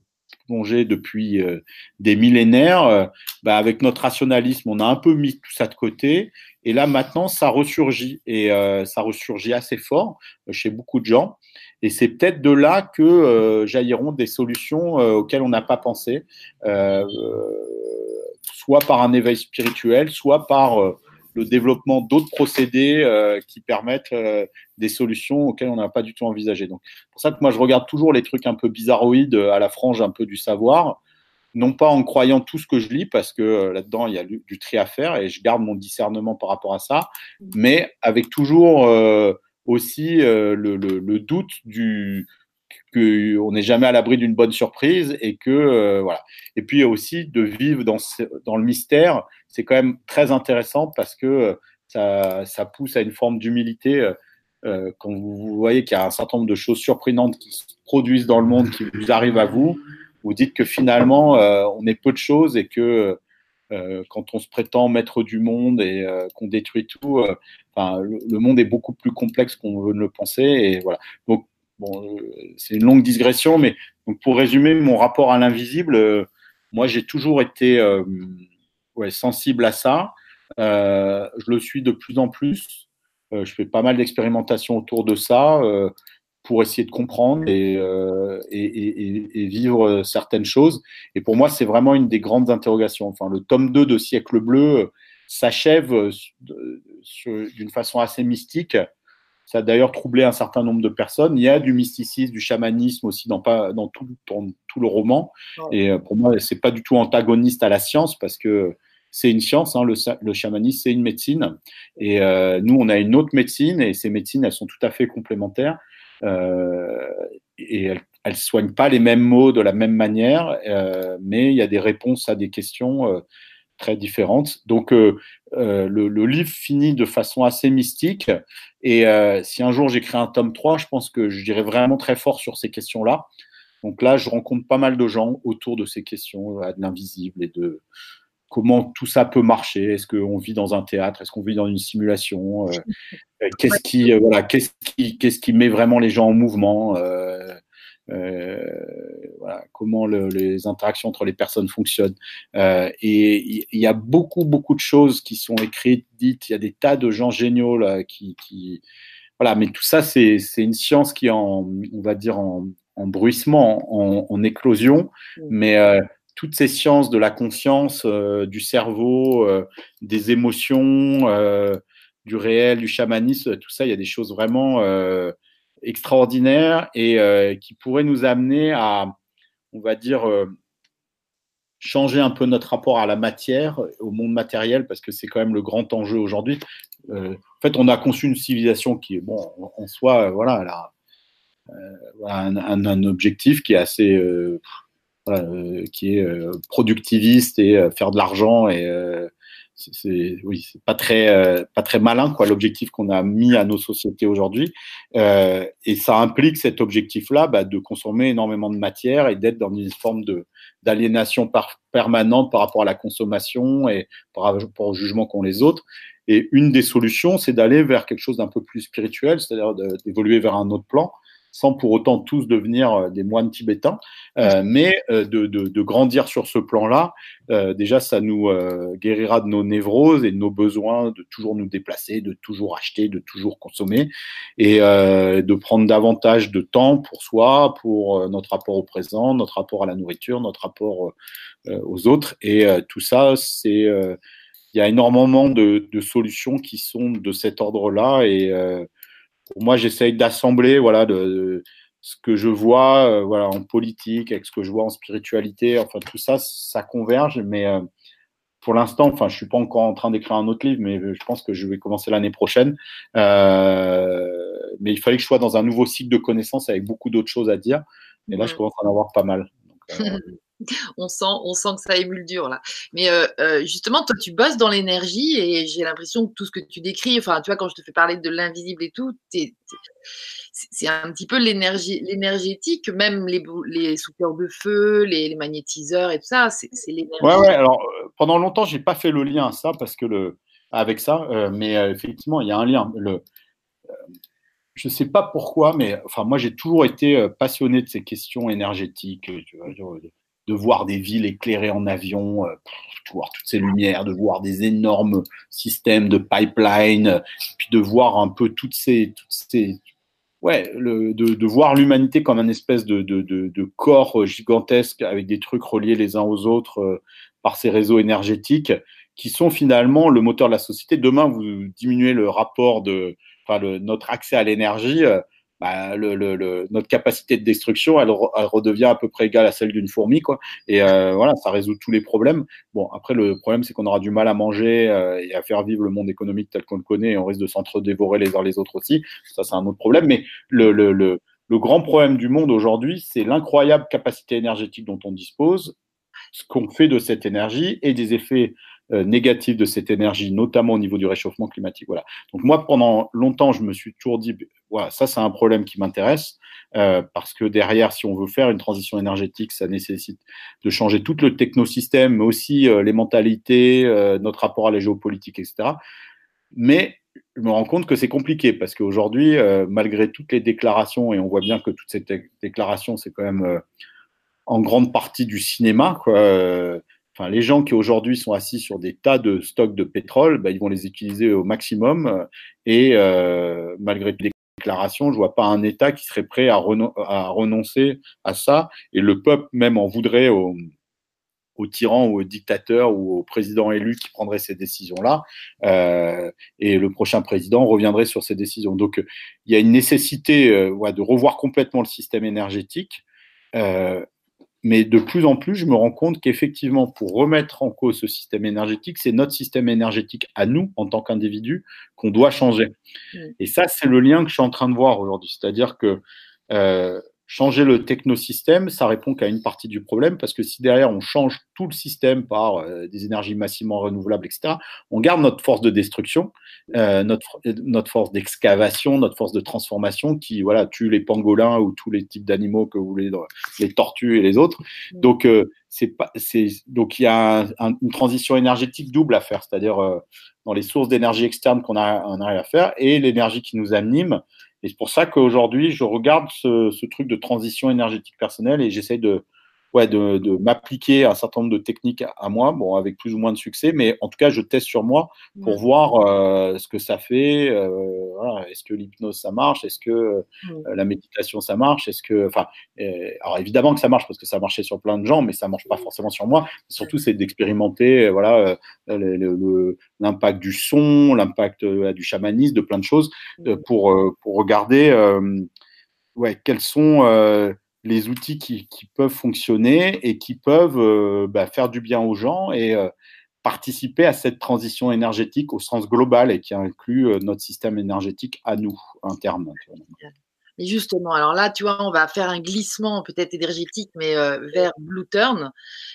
depuis euh, des millénaires, euh, bah, avec notre rationalisme, on a un peu mis tout ça de côté. Et là, maintenant, ça ressurgit. Et euh, ça ressurgit assez fort chez beaucoup de gens. Et c'est peut-être de là que jailliront des solutions auxquelles on n'a pas pensé, soit par un éveil spirituel, soit par le développement d'autres procédés euh, qui permettent euh, des solutions auxquelles on n'a pas du tout envisagé. Donc, pour ça que moi, je regarde toujours les trucs un peu bizarroïdes à la frange un peu du savoir, non pas en croyant tout ce que je lis, parce que euh, là-dedans, il y a du, tri à faire et je garde mon discernement par rapport à ça, mais avec toujours aussi le, doute du qu'on n'est jamais à l'abri d'une bonne surprise et que voilà. Et puis aussi de vivre dans le mystère c'est quand même très intéressant parce que euh, ça, ça pousse à une forme d'humilité. Euh, euh, quand vous voyez qu'il y a un certain nombre de choses surprenantes qui se produisent dans le monde, qui vous arrivent à vous, vous dites que finalement, on est peu de choses et que quand on se prétend maître du monde et qu'on détruit tout, enfin, le, monde est beaucoup plus complexe qu'on veut le penser. Et voilà. Donc, bon, c'est une longue digression, mais donc pour résumer mon rapport à l'invisible, moi j'ai toujours été ouais, sensible à ça. Euh, je le suis de plus en plus. Euh, je fais pas mal d'expérimentations autour de ça euh, pour essayer de comprendre et, et, vivre certaines choses. Et pour moi, c'est vraiment une des grandes interrogations. Enfin, le tome 2 de Siècle Bleu s'achève d'une façon assez mystique. Ça a d'ailleurs troublé un certain nombre de personnes. Il y a du mysticisme, du chamanisme aussi dans, pas, dans, tout, dans tout le roman. Et pour moi, c'est pas du tout antagoniste à la science parce que c'est une science, hein, le, le, chamanisme, c'est une médecine. Et euh, nous, on a une autre médecine, et ces médecines, elles sont tout à fait complémentaires. Euh, et elles, elles soignent pas les mêmes mots de la même manière, euh, mais il y a des réponses à des questions euh, très différentes. Donc, euh, euh, le, le, livre finit de façon assez mystique. Et si un jour j'écris un tome 3, je pense que je dirais vraiment très fort sur ces questions-là. Donc là, je rencontre pas mal de gens autour de ces questions de l'invisible et de, comment tout ça peut marcher. Est-ce qu'on vit dans un théâtre? Est-ce qu'on vit dans une simulation? Euh, euh, Qu'est-ce qui, euh, voilà, qu'est-ce qui, qu'est-ce qui met vraiment les gens en mouvement? Voilà, comment les interactions entre les personnes fonctionnent. et il y, a beaucoup, beaucoup de choses qui sont écrites, dites. Il y a des tas de gens géniaux là, qui, qui voilà, mais tout ça, c'est une science qui est en, on va dire, en, en bruissement, en, éclosion, mmh. mais euh, toutes ces sciences de la conscience, euh, du cerveau, euh, des émotions, du réel, du chamanisme, tout ça, il y a des choses vraiment extraordinaires et qui pourraient nous amener à, on va dire, changer un peu notre rapport à la matière, au monde matériel, parce que c'est quand même le grand enjeu aujourd'hui. en fait, on a conçu une civilisation qui est, bon, en soi, voilà, a, euh, un, objectif qui est assez euh, euh, qui est productiviste et faire de l'argent et c'est oui c'est pas très pas très malin quoi l'objectif qu'on a mis à nos sociétés aujourd'hui. Euh, et ça implique cet objectif là bah, de consommer énormément de matière et d'être dans une forme de d'aliénation permanente par rapport à la consommation et par rapport au jugement qu'ont les autres. Et une des solutions c'est d'aller vers quelque chose d'un peu plus spirituel c'est-à-dire d'évoluer vers un autre plan sans pour autant tous devenir euh, des moines tibétains, euh, mais euh, de, de, de, grandir sur ce plan-là. Euh, déjà, ça nous euh, guérira de nos névroses et de nos besoins de toujours nous déplacer, de toujours acheter, de toujours consommer, et de prendre davantage de temps pour soi, pour notre rapport au présent, notre rapport à la nourriture, notre rapport aux autres. Et tout ça, c'est il y a énormément de, de, solutions qui sont de cet ordre-là et pour moi, j'essaye d'assembler voilà, de, ce que je vois euh, voilà, en politique, avec ce que je vois en spiritualité. Enfin, tout ça, ça converge. Mais euh, pour l'instant, enfin, je suis pas encore en train d'écrire un autre livre, mais je pense que je vais commencer l'année prochaine. Euh, mais il fallait que je sois dans un nouveau cycle de connaissances avec beaucoup d'autres choses à dire. Et là, je commence à en avoir pas mal.
on sent, on sent que ça émule dur là. Mais euh, euh, justement, toi, tu bosses dans l'énergie et j'ai l'impression que tout ce que tu décris, enfin, tu vois, quand je te fais parler de l'invisible et tout, c'est un petit peu l'énergie, l'énergétique, même les, les souffleurs de feu, les, magnétiseurs et tout ça, c'est l'énergie.
Ouais, ouais. Alors, euh, pendant longtemps, j'ai pas fait le lien à ça parce que le, avec ça, mais effectivement, il y a un lien. Le, je sais pas pourquoi, mais enfin, moi, j'ai toujours été passionné de ces questions énergétiques. Tu vois, voir des villes éclairées en avion, euh, de voir toutes ces lumières, de voir des énormes systèmes de pipeline, puis de voir un peu toutes ces, ouais, de, de, voir l'humanité comme un espèce de, de, de, corps gigantesque avec des trucs reliés les uns aux autres euh, par ces réseaux énergétiques qui sont finalement le moteur de la société. Demain, vous diminuez le rapport de, enfin, notre accès à l'énergie. Euh, bah, le, le, notre capacité de destruction, elle, elle, redevient à peu près égale à celle d'une fourmi, quoi. Et euh, voilà, ça résout tous les problèmes. Bon, après, le problème, c'est qu'on aura du mal à manger euh, et à faire vivre le monde économique tel qu'on le connaît, et on risque de s'entre-dévorer les uns les autres aussi. Ça, c'est un autre problème. Mais le, le, le, le grand problème du monde aujourd'hui, c'est l'incroyable capacité énergétique dont on dispose, ce qu'on fait de cette énergie et des effets euh, négatif de cette énergie, notamment au niveau du réchauffement climatique. Voilà. Donc moi, pendant longtemps, je me suis toujours dit, voilà, ça c'est un problème qui m'intéresse euh, parce que derrière, si on veut faire une transition énergétique, ça nécessite de changer tout le technosystème, mais aussi euh, les mentalités, notre rapport à la géopolitique, etc. Mais je me rends compte que c'est compliqué parce qu'aujourd'hui, malgré toutes les déclarations, et on voit bien que toutes ces déclarations, c'est quand même en grande partie du cinéma, quoi les gens qui aujourd'hui sont assis sur des tas de stocks de pétrole, bah, ils vont les utiliser au maximum. Et euh, malgré les déclarations, je vois pas un État qui serait prêt à, renoncer à ça. Et le peuple même en voudrait aux, tyrans ou aux dictateurs ou aux présidents élus qui prendraient ces décisions-là. Euh, et le prochain président reviendrait sur ces décisions. Donc, il y a une nécessité euh, de revoir complètement le système énergétique. Mais de plus en plus, je me rends compte qu'effectivement, pour remettre en cause ce système énergétique, c'est notre système énergétique à nous, en tant qu'individus, qu'on doit changer. Mmh. Et ça, c'est le lien que je suis en train de voir aujourd'hui. C'est-à-dire que euh, changer le technosystème, ça répond qu'à une partie du problème, parce que si derrière on change tout le système par euh, des énergies massivement renouvelables, etc., on garde notre force de destruction, euh, notre, notre force d'excavation, notre force de transformation qui voilà tue les pangolins ou tous les types d'animaux que vous voulez, les tortues et les autres. Mm. Donc euh, c'est pas, c'est donc il y a une transition énergétique double à faire, c'est-à-dire dans les sources d'énergie externe qu'on a, on arrive à faire et l'énergie qui nous anime et c'est pour ça qu'aujourd'hui, je regarde ce, ce, truc de transition énergétique personnelle et j'essaie de, ouais, de, de m'appliquer un certain nombre de techniques à, moi, bon, avec plus ou moins de succès, mais en tout cas, je teste sur moi pour voir euh, ce que ça fait. Euh, voilà, est-ce que l'hypnose ça marche Est-ce que euh, la méditation ça marche Est-ce que, enfin, alors évidemment que ça marche parce que ça marchait sur plein de gens, mais ça marche pas forcément sur moi. Surtout, c'est d'expérimenter, voilà, l'impact du son, l'impact du chamanisme, de plein de choses pour pour regarder, ouais, quels sont les outils qui, peuvent fonctionner et qui peuvent euh, bah, faire du bien aux gens et euh, participer à cette transition énergétique au sens global et qui inclut euh, notre système énergétique à nous, interne.
Et justement, alors là, tu vois, on va faire un glissement peut-être énergétique, mais euh, vers Blue Turn.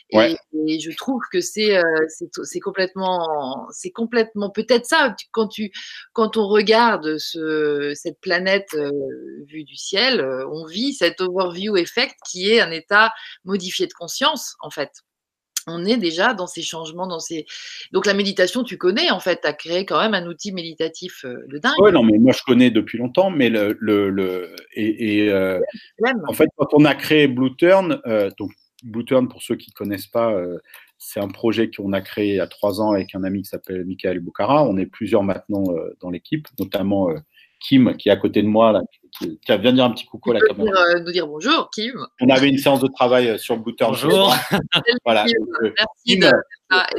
Et,
ouais.
et, je trouve que c'est euh, c'est complètement, c'est complètement peut-être ça. Quand tu, quand on regarde ce, cette planète euh, vue du ciel, euh, on vit cet overview effect qui est un état modifié de conscience, en fait on est déjà dans ces changements, dans ces. Donc la méditation, tu connais en fait, tu as créé quand même un outil méditatif euh, de dingue.
Oui, non, mais moi je connais depuis longtemps, mais le, le, le et, et euh, en fait quand on a créé Blue Turn, euh, donc Blue Turn pour ceux qui ne connaissent pas, euh, c'est un projet qu'on a créé il y a trois ans avec un ami qui s'appelle Michael Boukara. On est plusieurs maintenant dans l'équipe, notamment Kim qui est à côté de moi là, qui, qui vient dire un petit coucou à la caméra.
Dire, euh, nous dire bonjour, Kim.
On avait une séance de travail sur Blue Turn.
Bonjour.
voilà. Kim,
de...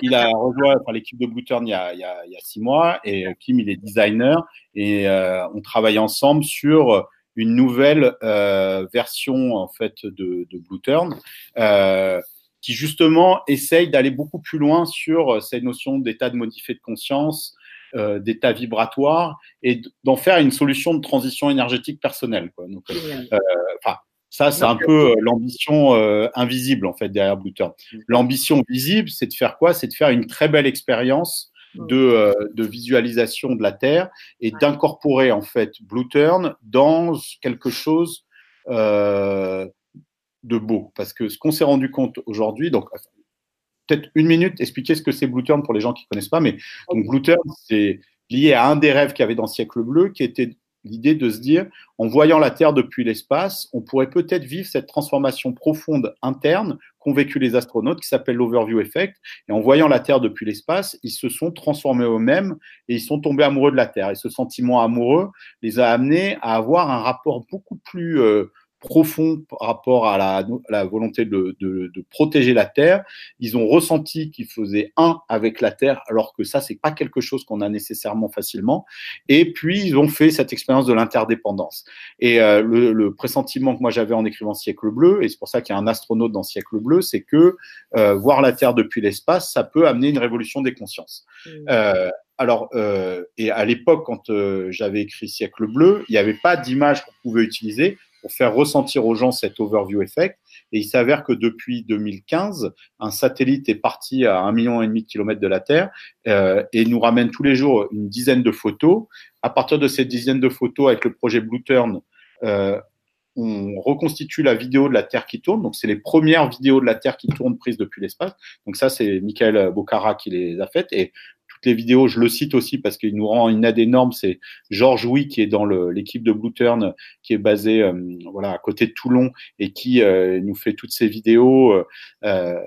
il a rejoint enfin, l'équipe de Blue Turn il y, a, il, y a, il y a six mois et Kim, il est designer et euh, on travaille ensemble sur une nouvelle euh, version en fait de, de Blue Turn. Euh, qui justement essaye d'aller beaucoup plus loin sur cette notion d'état de modifié de conscience, euh, d'état vibratoire et d'en faire une solution de transition énergétique personnelle. Quoi. Donc, euh, enfin, ça, c'est un peu l'ambition euh, invisible en fait derrière Blue Turn. L'ambition visible, c'est de faire quoi? C'est de faire une très belle expérience de, euh, de, visualisation de la Terre et d'incorporer en fait Blue Turn dans quelque chose euh, de beau. Parce que ce qu'on s'est rendu compte aujourd'hui, donc peut-être une minute expliquer ce que c'est Blue Turn pour les gens qui ne connaissent pas, mais donc Blue Turn, c'est lié à un des rêves qu'il y avait dans Siècle Bleu, qui était l'idée de se dire, en voyant la Terre depuis l'espace, on pourrait peut-être vivre cette transformation profonde interne qu'ont vécu les astronautes, qui s'appelle l'overview effect. Et en voyant la Terre depuis l'espace, ils se sont transformés eux-mêmes et ils sont tombés amoureux de la Terre. Et ce sentiment amoureux les a amenés à avoir un rapport beaucoup plus euh, profond par rapport à la, la volonté de, de, de, protéger la Terre. Ils ont ressenti qu'ils faisaient un avec la Terre, alors que ça, c'est pas quelque chose qu'on a nécessairement facilement. Et puis, ils ont fait cette expérience de l'interdépendance. Et euh, le, le, pressentiment que moi j'avais en écrivant Siècle bleu, et c'est pour ça qu'il y a un astronaute dans Siècle bleu, c'est que euh, voir la Terre depuis l'espace, ça peut amener une révolution des consciences. Mmh. Euh, alors, euh, et à l'époque, quand euh, j'avais écrit Siècle bleu, il n'y avait pas d'image qu'on pouvait utiliser pour faire ressentir aux gens cet overview effect. Et il s'avère que depuis 2015, un satellite est parti à un million et demi de kilomètres de la Terre euh, et nous ramène tous les jours une dizaine de photos. À partir de cette dizaine de photos, avec le projet Blue Turn, euh, on reconstitue la vidéo de la Terre qui tourne. Donc, c'est les premières vidéos de la Terre qui tournent prises depuis l'espace. Donc, ça, c'est Michael Bocara qui les a faites. Et toutes les vidéos, je le cite aussi parce qu'il nous rend une aide énorme. C'est Georges Oui qui est dans l'équipe de Blue Turn, qui est basé euh, voilà à côté de Toulon et qui euh, nous fait toutes ces vidéos. Euh,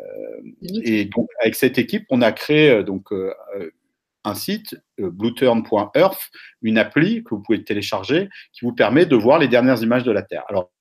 et donc avec cette équipe, on a créé donc un site, blueturn.earth, une appli que vous pouvez télécharger qui vous permet de voir les dernières images de la Terre. Alors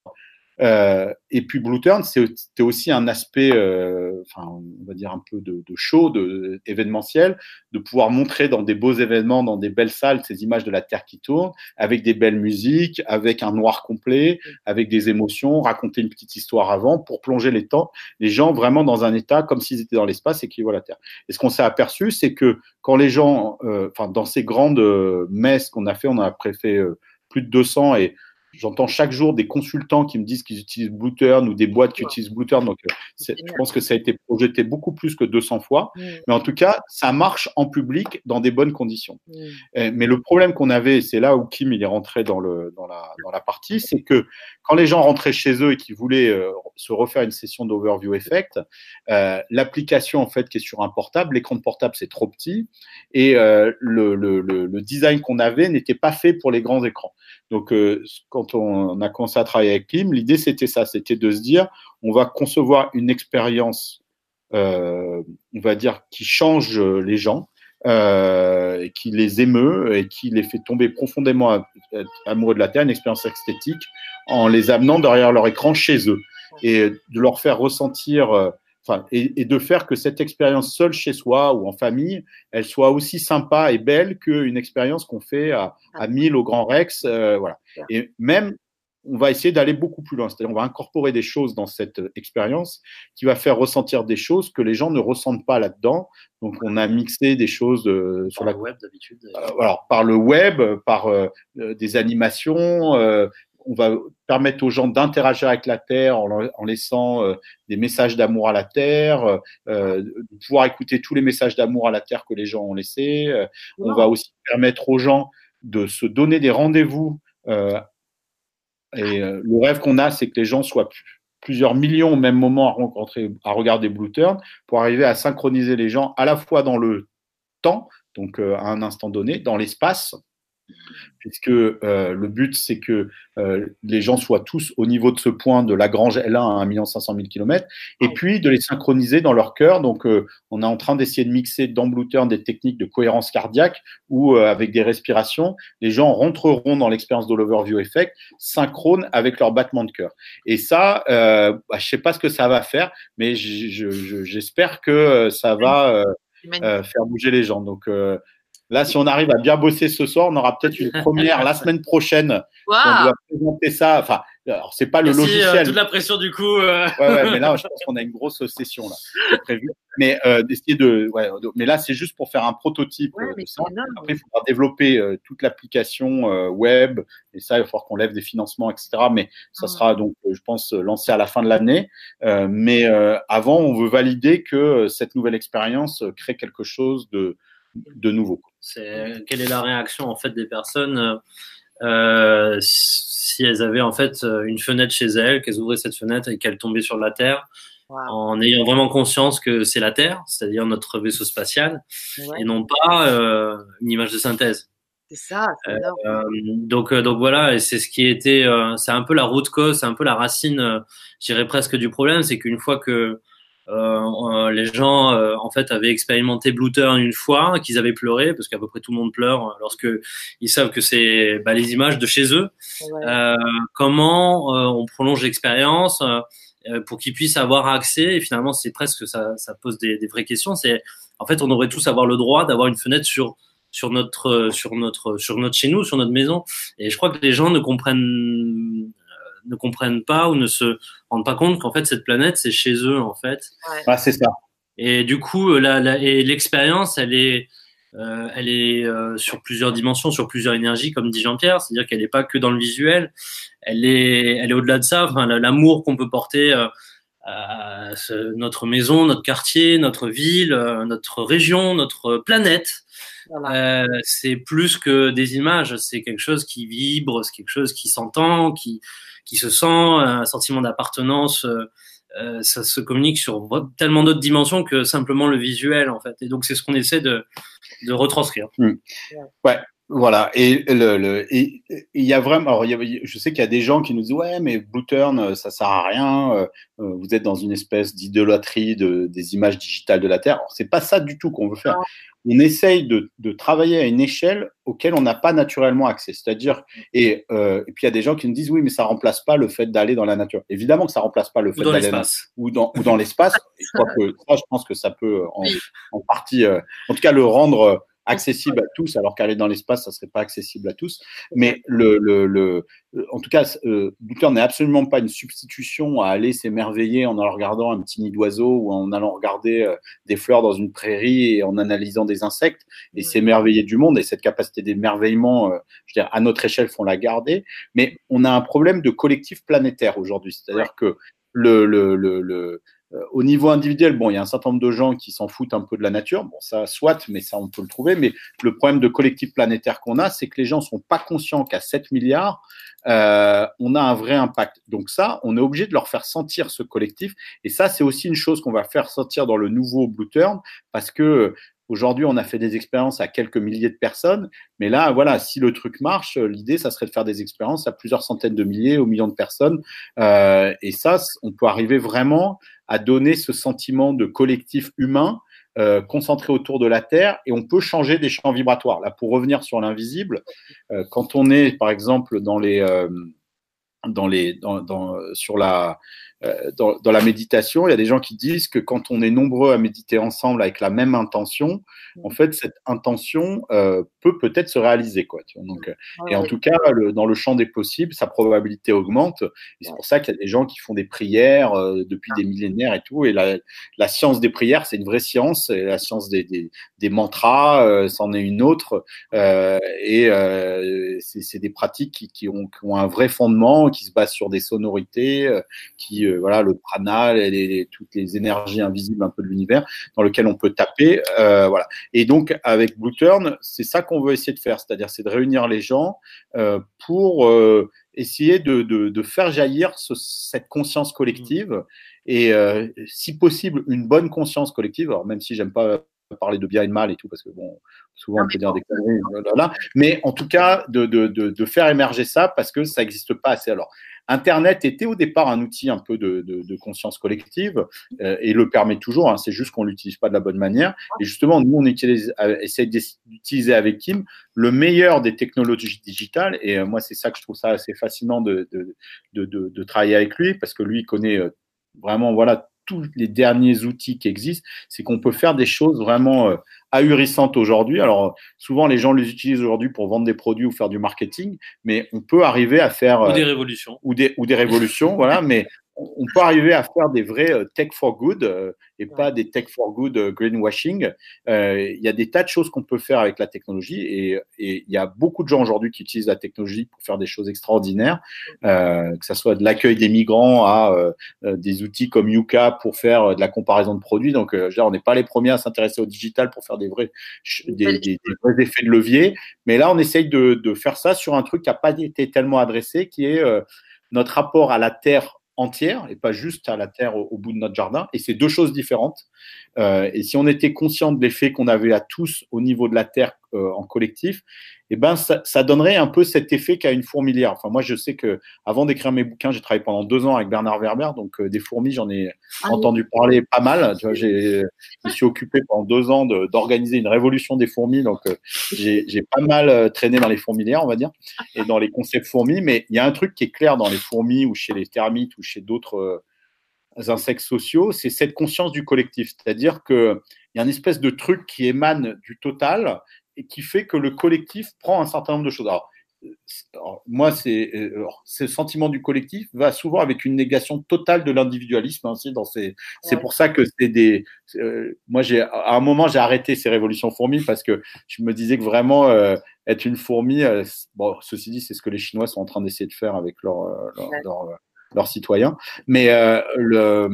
euh, et puis Blue Turn, c'était aussi un aspect, euh, enfin, on va dire un peu de, de show, de, événementiel, de pouvoir montrer dans des beaux événements, dans des belles salles, ces images de la Terre qui tourne, avec des belles musiques, avec un noir complet, avec des émotions, raconter une petite histoire avant pour plonger les temps, les gens vraiment dans un état comme s'ils étaient dans l'espace et qu'ils voient la Terre. Et ce qu'on s'est aperçu, c'est que quand les gens, euh, enfin, dans ces grandes messes qu'on a fait, on a fait plus de 200 et J'entends chaque jour des consultants qui me disent qu'ils utilisent Blue Turn ou des boîtes qui utilisent Blue Turn. Donc, je pense que ça a été projeté beaucoup plus que 200 fois. Mmh. Mais en tout cas, ça marche en public dans des bonnes conditions. Mmh. Mais le problème qu'on avait, c'est là où Kim il est rentré dans, le, dans, la, dans la partie, c'est que quand les gens rentraient chez eux et qu'ils voulaient euh, se refaire une session d'overview effect, euh, l'application en fait qui est sur un portable, l'écran de portable c'est trop petit et euh, le, le, le, design qu'on avait n'était pas fait pour les grands écrans. Donc, euh, quand on a commencé à travailler avec Klim, l'idée c'était ça, c'était de se dire, on va concevoir une expérience, euh, on va dire, qui change les gens, euh, qui les émeut et qui les fait tomber profondément amoureux de la Terre, une expérience esthétique, en les amenant derrière leur écran chez eux. Et de leur faire ressentir, euh, enfin, et, de faire que cette expérience seule chez soi ou en famille, elle soit aussi sympa et belle qu'une expérience qu'on fait à, à 1000 au Grand Rex, euh, voilà. Et même on va essayer d'aller beaucoup plus loin. C'est-à-dire, on va incorporer des choses dans cette expérience qui va faire ressentir des choses que les gens ne ressentent pas là-dedans. Donc, on a mixé des choses euh, sur la
web d'habitude.
alors, par le web, par des animations, on va permettre aux gens d'interagir avec la Terre en, laissant euh, des messages d'amour à la Terre, euh, de pouvoir écouter tous les messages d'amour à la Terre que les gens ont laissés. Euh, on va aussi permettre aux gens de se donner des rendez-vous. et le rêve qu'on a, c'est que les gens soient plusieurs millions au même moment à rencontrer, à regarder Blue Turn, pour arriver à synchroniser les gens à la fois dans le temps, donc à un instant donné, dans l'espace, puisque euh, le but, c'est que euh, les gens soient tous au niveau de ce point de Lagrange L1 à 1 500 000 km, et puis de les synchroniser dans leur cœur. Donc, euh, on est en train d'essayer de mixer dans Blue des techniques de cohérence cardiaque, où avec des respirations, les gens rentreront dans l'expérience de l'overview effect, synchrone avec leur battement de cœur. Et ça, bah, je ne sais pas ce que ça va faire, mais j'espère que ça va faire bouger les gens. Donc, Là, si on arrive à bien bosser ce soir, on aura peut-être une première la semaine prochaine. On doit présenter ça. Enfin, alors c'est pas le Merci, euh, logiciel.
toute la pression du coup. Euh...
Ouais, ouais, mais là, je pense qu'on a une grosse session là, prévue. Mais euh, d'essayer de, ouais, mais là, c'est juste pour faire un prototype.
Ouais,
de ça. Après, il faudra développer euh, toute l'application euh, web et ça, il va falloir qu'on lève des financements, etc. Mais ça sera donc, je pense, lancé à la fin de l'année. mais avant, on veut valider que cette nouvelle expérience crée quelque chose de de nouveau.
C'est quelle est la réaction en fait des personnes euh, si elles avaient en fait une fenêtre chez elles, qu'elles ouvraient cette fenêtre et qu'elles tombaient sur la Terre, en ayant vraiment conscience que c'est la Terre, c'est-à-dire notre vaisseau spatial, et non pas euh, une image de synthèse.
C'est ça.
Euh, donc donc voilà, et c'est ce qui était, c'est un peu la route cause, c'est un peu la racine, je dirais presque du problème, c'est qu'une fois que euh, euh, les gens euh, en fait avaient expérimenté Blue Turn une fois, qu'ils avaient pleuré parce qu'à peu près tout le monde pleure lorsque ils savent que c'est bah, les images de chez eux. comment on prolonge l'expérience pour qu'ils puissent avoir accès et finalement c'est presque ça, ça pose des, des vraies questions. C'est en fait on devrait tous avoir le droit d'avoir une fenêtre sur sur notre sur notre sur notre chez nous sur notre maison et je crois que les gens ne comprennent ne comprennent pas ou ne se rendent pas compte qu'en fait cette planète c'est chez eux en fait.
Ouais. c'est ça.
Et du coup, euh, la, la et l'expérience, elle est, euh, elle est euh, sur plusieurs dimensions, sur plusieurs énergies, comme dit Jean-Pierre. C'est-à-dire qu'elle n'est pas que dans le visuel. Elle est, elle est au-delà de ça. Enfin, l'amour qu'on peut porter euh, à ce, notre maison, notre quartier, notre ville, euh, notre région, notre planète. Voilà. c'est plus que des images. C'est quelque chose qui vibre, c'est quelque chose qui s'entend, qui qui se sent, un sentiment d'appartenance. Euh, euh, ça se communique sur tellement d'autres dimensions que simplement le visuel en fait. Et donc c'est ce qu'on essaie de, de retranscrire.
Mmh. Ouais, voilà, et le, le et il y a vraiment, alors il y a, je sais qu'il y a des gens qui nous disent ouais, mais Blue Turn, ça sert à rien. Euh, vous êtes dans une espèce d'idolâtrie de, des images digitales de la Terre. C'est pas ça du tout qu'on veut faire on essaye de, travailler à une échelle auquel on n'a pas naturellement accès. C'est-à-dire, et, euh, et, puis il y a des gens qui nous disent oui, mais ça remplace pas le fait d'aller dans la nature. Évidemment que ça remplace pas le fait d'aller dans ou dans, ou dans l'espace. je crois que ça, je pense que ça peut en, en partie, euh, en tout cas, le rendre accessible à tous, alors qu'aller dans l'espace, ça serait pas accessible à tous. Mais le, le, le en tout cas, euh, n'est absolument pas une substitution à aller s'émerveiller en allant regardant un petit nid d'oiseau ou en allant regarder euh, des fleurs dans une prairie et en analysant des insectes et s'émerveiller du monde. Et cette capacité d'émerveillement, euh, je veux dire, à notre échelle, font la garder. Mais on a un problème de collectif planétaire aujourd'hui. C'est-à-dire que le, le, le, le euh, au niveau individuel, bon, il y a un certain nombre de gens qui s'en foutent un peu de la nature. Bon, ça, soit, mais ça, on peut le trouver. Mais le problème de collectif planétaire qu'on a, c'est que les gens sont pas conscients qu'à 7 milliards, euh, on a un vrai impact. Donc ça, on est obligé de leur faire sentir ce collectif. Et ça, c'est aussi une chose qu'on va faire sentir dans le nouveau Blue Turn, parce que Aujourd'hui, on a fait des expériences à quelques milliers de personnes, mais là, voilà, si le truc marche, l'idée, ça serait de faire des expériences à plusieurs centaines de milliers, aux millions de personnes. Euh, et ça, on peut arriver vraiment à donner ce sentiment de collectif humain euh, concentré autour de la Terre et on peut changer des champs vibratoires. Là, pour revenir sur l'invisible, euh, quand on est, par exemple, dans les, euh, dans les, dans, sur la, euh, dans, dans, la méditation, il y a des gens qui disent que quand on est nombreux à méditer ensemble avec la même intention, mmh. en fait, cette intention euh, peut peut-être se réaliser. Quoi, tu vois, donc, euh, et en tout cas, le, dans le champ des possibles, sa probabilité augmente. Et c'est pour ça qu'il y a des gens qui font des prières euh, depuis des millénaires et tout. Et la, la science des prières, c'est une vraie science. Et la science des, des, des mantras, euh, c'en est une autre. et c'est des pratiques qui, qui, ont, qui, ont, un vrai fondement, qui se basent sur des sonorités, qui voilà le prana, les, toutes les énergies invisibles un peu de l'univers dans lequel on peut taper, euh, voilà. Et donc avec Blue Turn, c'est ça qu'on veut essayer de faire, c'est-à-dire c'est de réunir les gens euh, pour euh, essayer de, de, de, faire jaillir ce, cette conscience collective et si possible une bonne conscience collective. Alors même si j'aime pas parler de bien et de mal et tout, parce que bon, souvent on peut dire des conneries, là, mais en tout cas de, de, de, de, faire émerger ça parce que ça n'existe pas assez. Alors, Internet était au départ un outil un peu de, de, de conscience collective euh, et le permet toujours. Hein, c'est juste qu'on l'utilise pas de la bonne manière. Et justement, nous, on utilise, euh, essaie d'utiliser avec Kim le meilleur des technologies digitales. Et euh, moi, c'est ça que je trouve ça assez fascinant de, de, travailler avec lui parce que lui, il connaît euh, vraiment voilà tous les derniers outils qui existent, c'est qu'on peut faire des choses vraiment euh, ahurissantes aujourd'hui. Alors souvent les gens les utilisent aujourd'hui pour vendre des produits ou faire du marketing, mais on peut arriver à faire
ou des euh, révolutions
ou des ou des révolutions, voilà. Mais on peut arriver à faire des vrais euh, tech for good euh, et pas des tech for good euh, greenwashing. Il y a des tas de choses qu'on peut faire avec la technologie et il y a beaucoup de gens aujourd'hui qui utilisent la technologie pour faire des choses extraordinaires, que ce soit de l'accueil des migrants à des outils comme Yuka pour faire de la comparaison de produits. Donc, on n'est pas les premiers à s'intéresser au digital pour faire des vrais, des, des, vrais effets de levier, mais là, on essaye de, de faire ça sur un truc qui n'a pas été tellement adressé, qui est notre rapport à la terre entière et pas juste à la terre au, bout de notre jardin. Et c'est deux choses différentes. Euh, et si on était conscient de l'effet qu'on avait à tous au niveau de la terre euh, en collectif, eh ben ça, ça, donnerait un peu cet effet qu'a une fourmilière. Enfin, moi, je sais que avant d'écrire mes bouquins, j'ai travaillé pendant deux ans avec Bernard Werber, donc euh, des fourmis, j'en ai ah entendu parler pas mal. Tu vois, j'ai, je me suis occupé pendant deux ans d'organiser une révolution des fourmis, donc euh, j'ai, pas mal traîné dans les fourmilières, on va dire, et dans les concepts fourmis. Mais il y a un truc qui est clair dans les fourmis ou chez les termites ou chez d'autres insectes sociaux, c'est cette conscience du collectif. C'est-à-dire qu'il y a une espèce de truc qui émane du total et qui fait que le collectif prend un certain nombre de choses. Alors, moi, c'est euh, ce sentiment du collectif va souvent avec une négation totale de l'individualisme. Hein, ces, c'est pour ça que c'est des. Euh, moi, j'ai à un moment j'ai arrêté ces révolutions fourmis parce que je me disais que vraiment euh, être une fourmi. bon, ceci dit, c'est ce que les Chinois sont en train d'essayer de faire avec leurs leur, leurs citoyens, mais le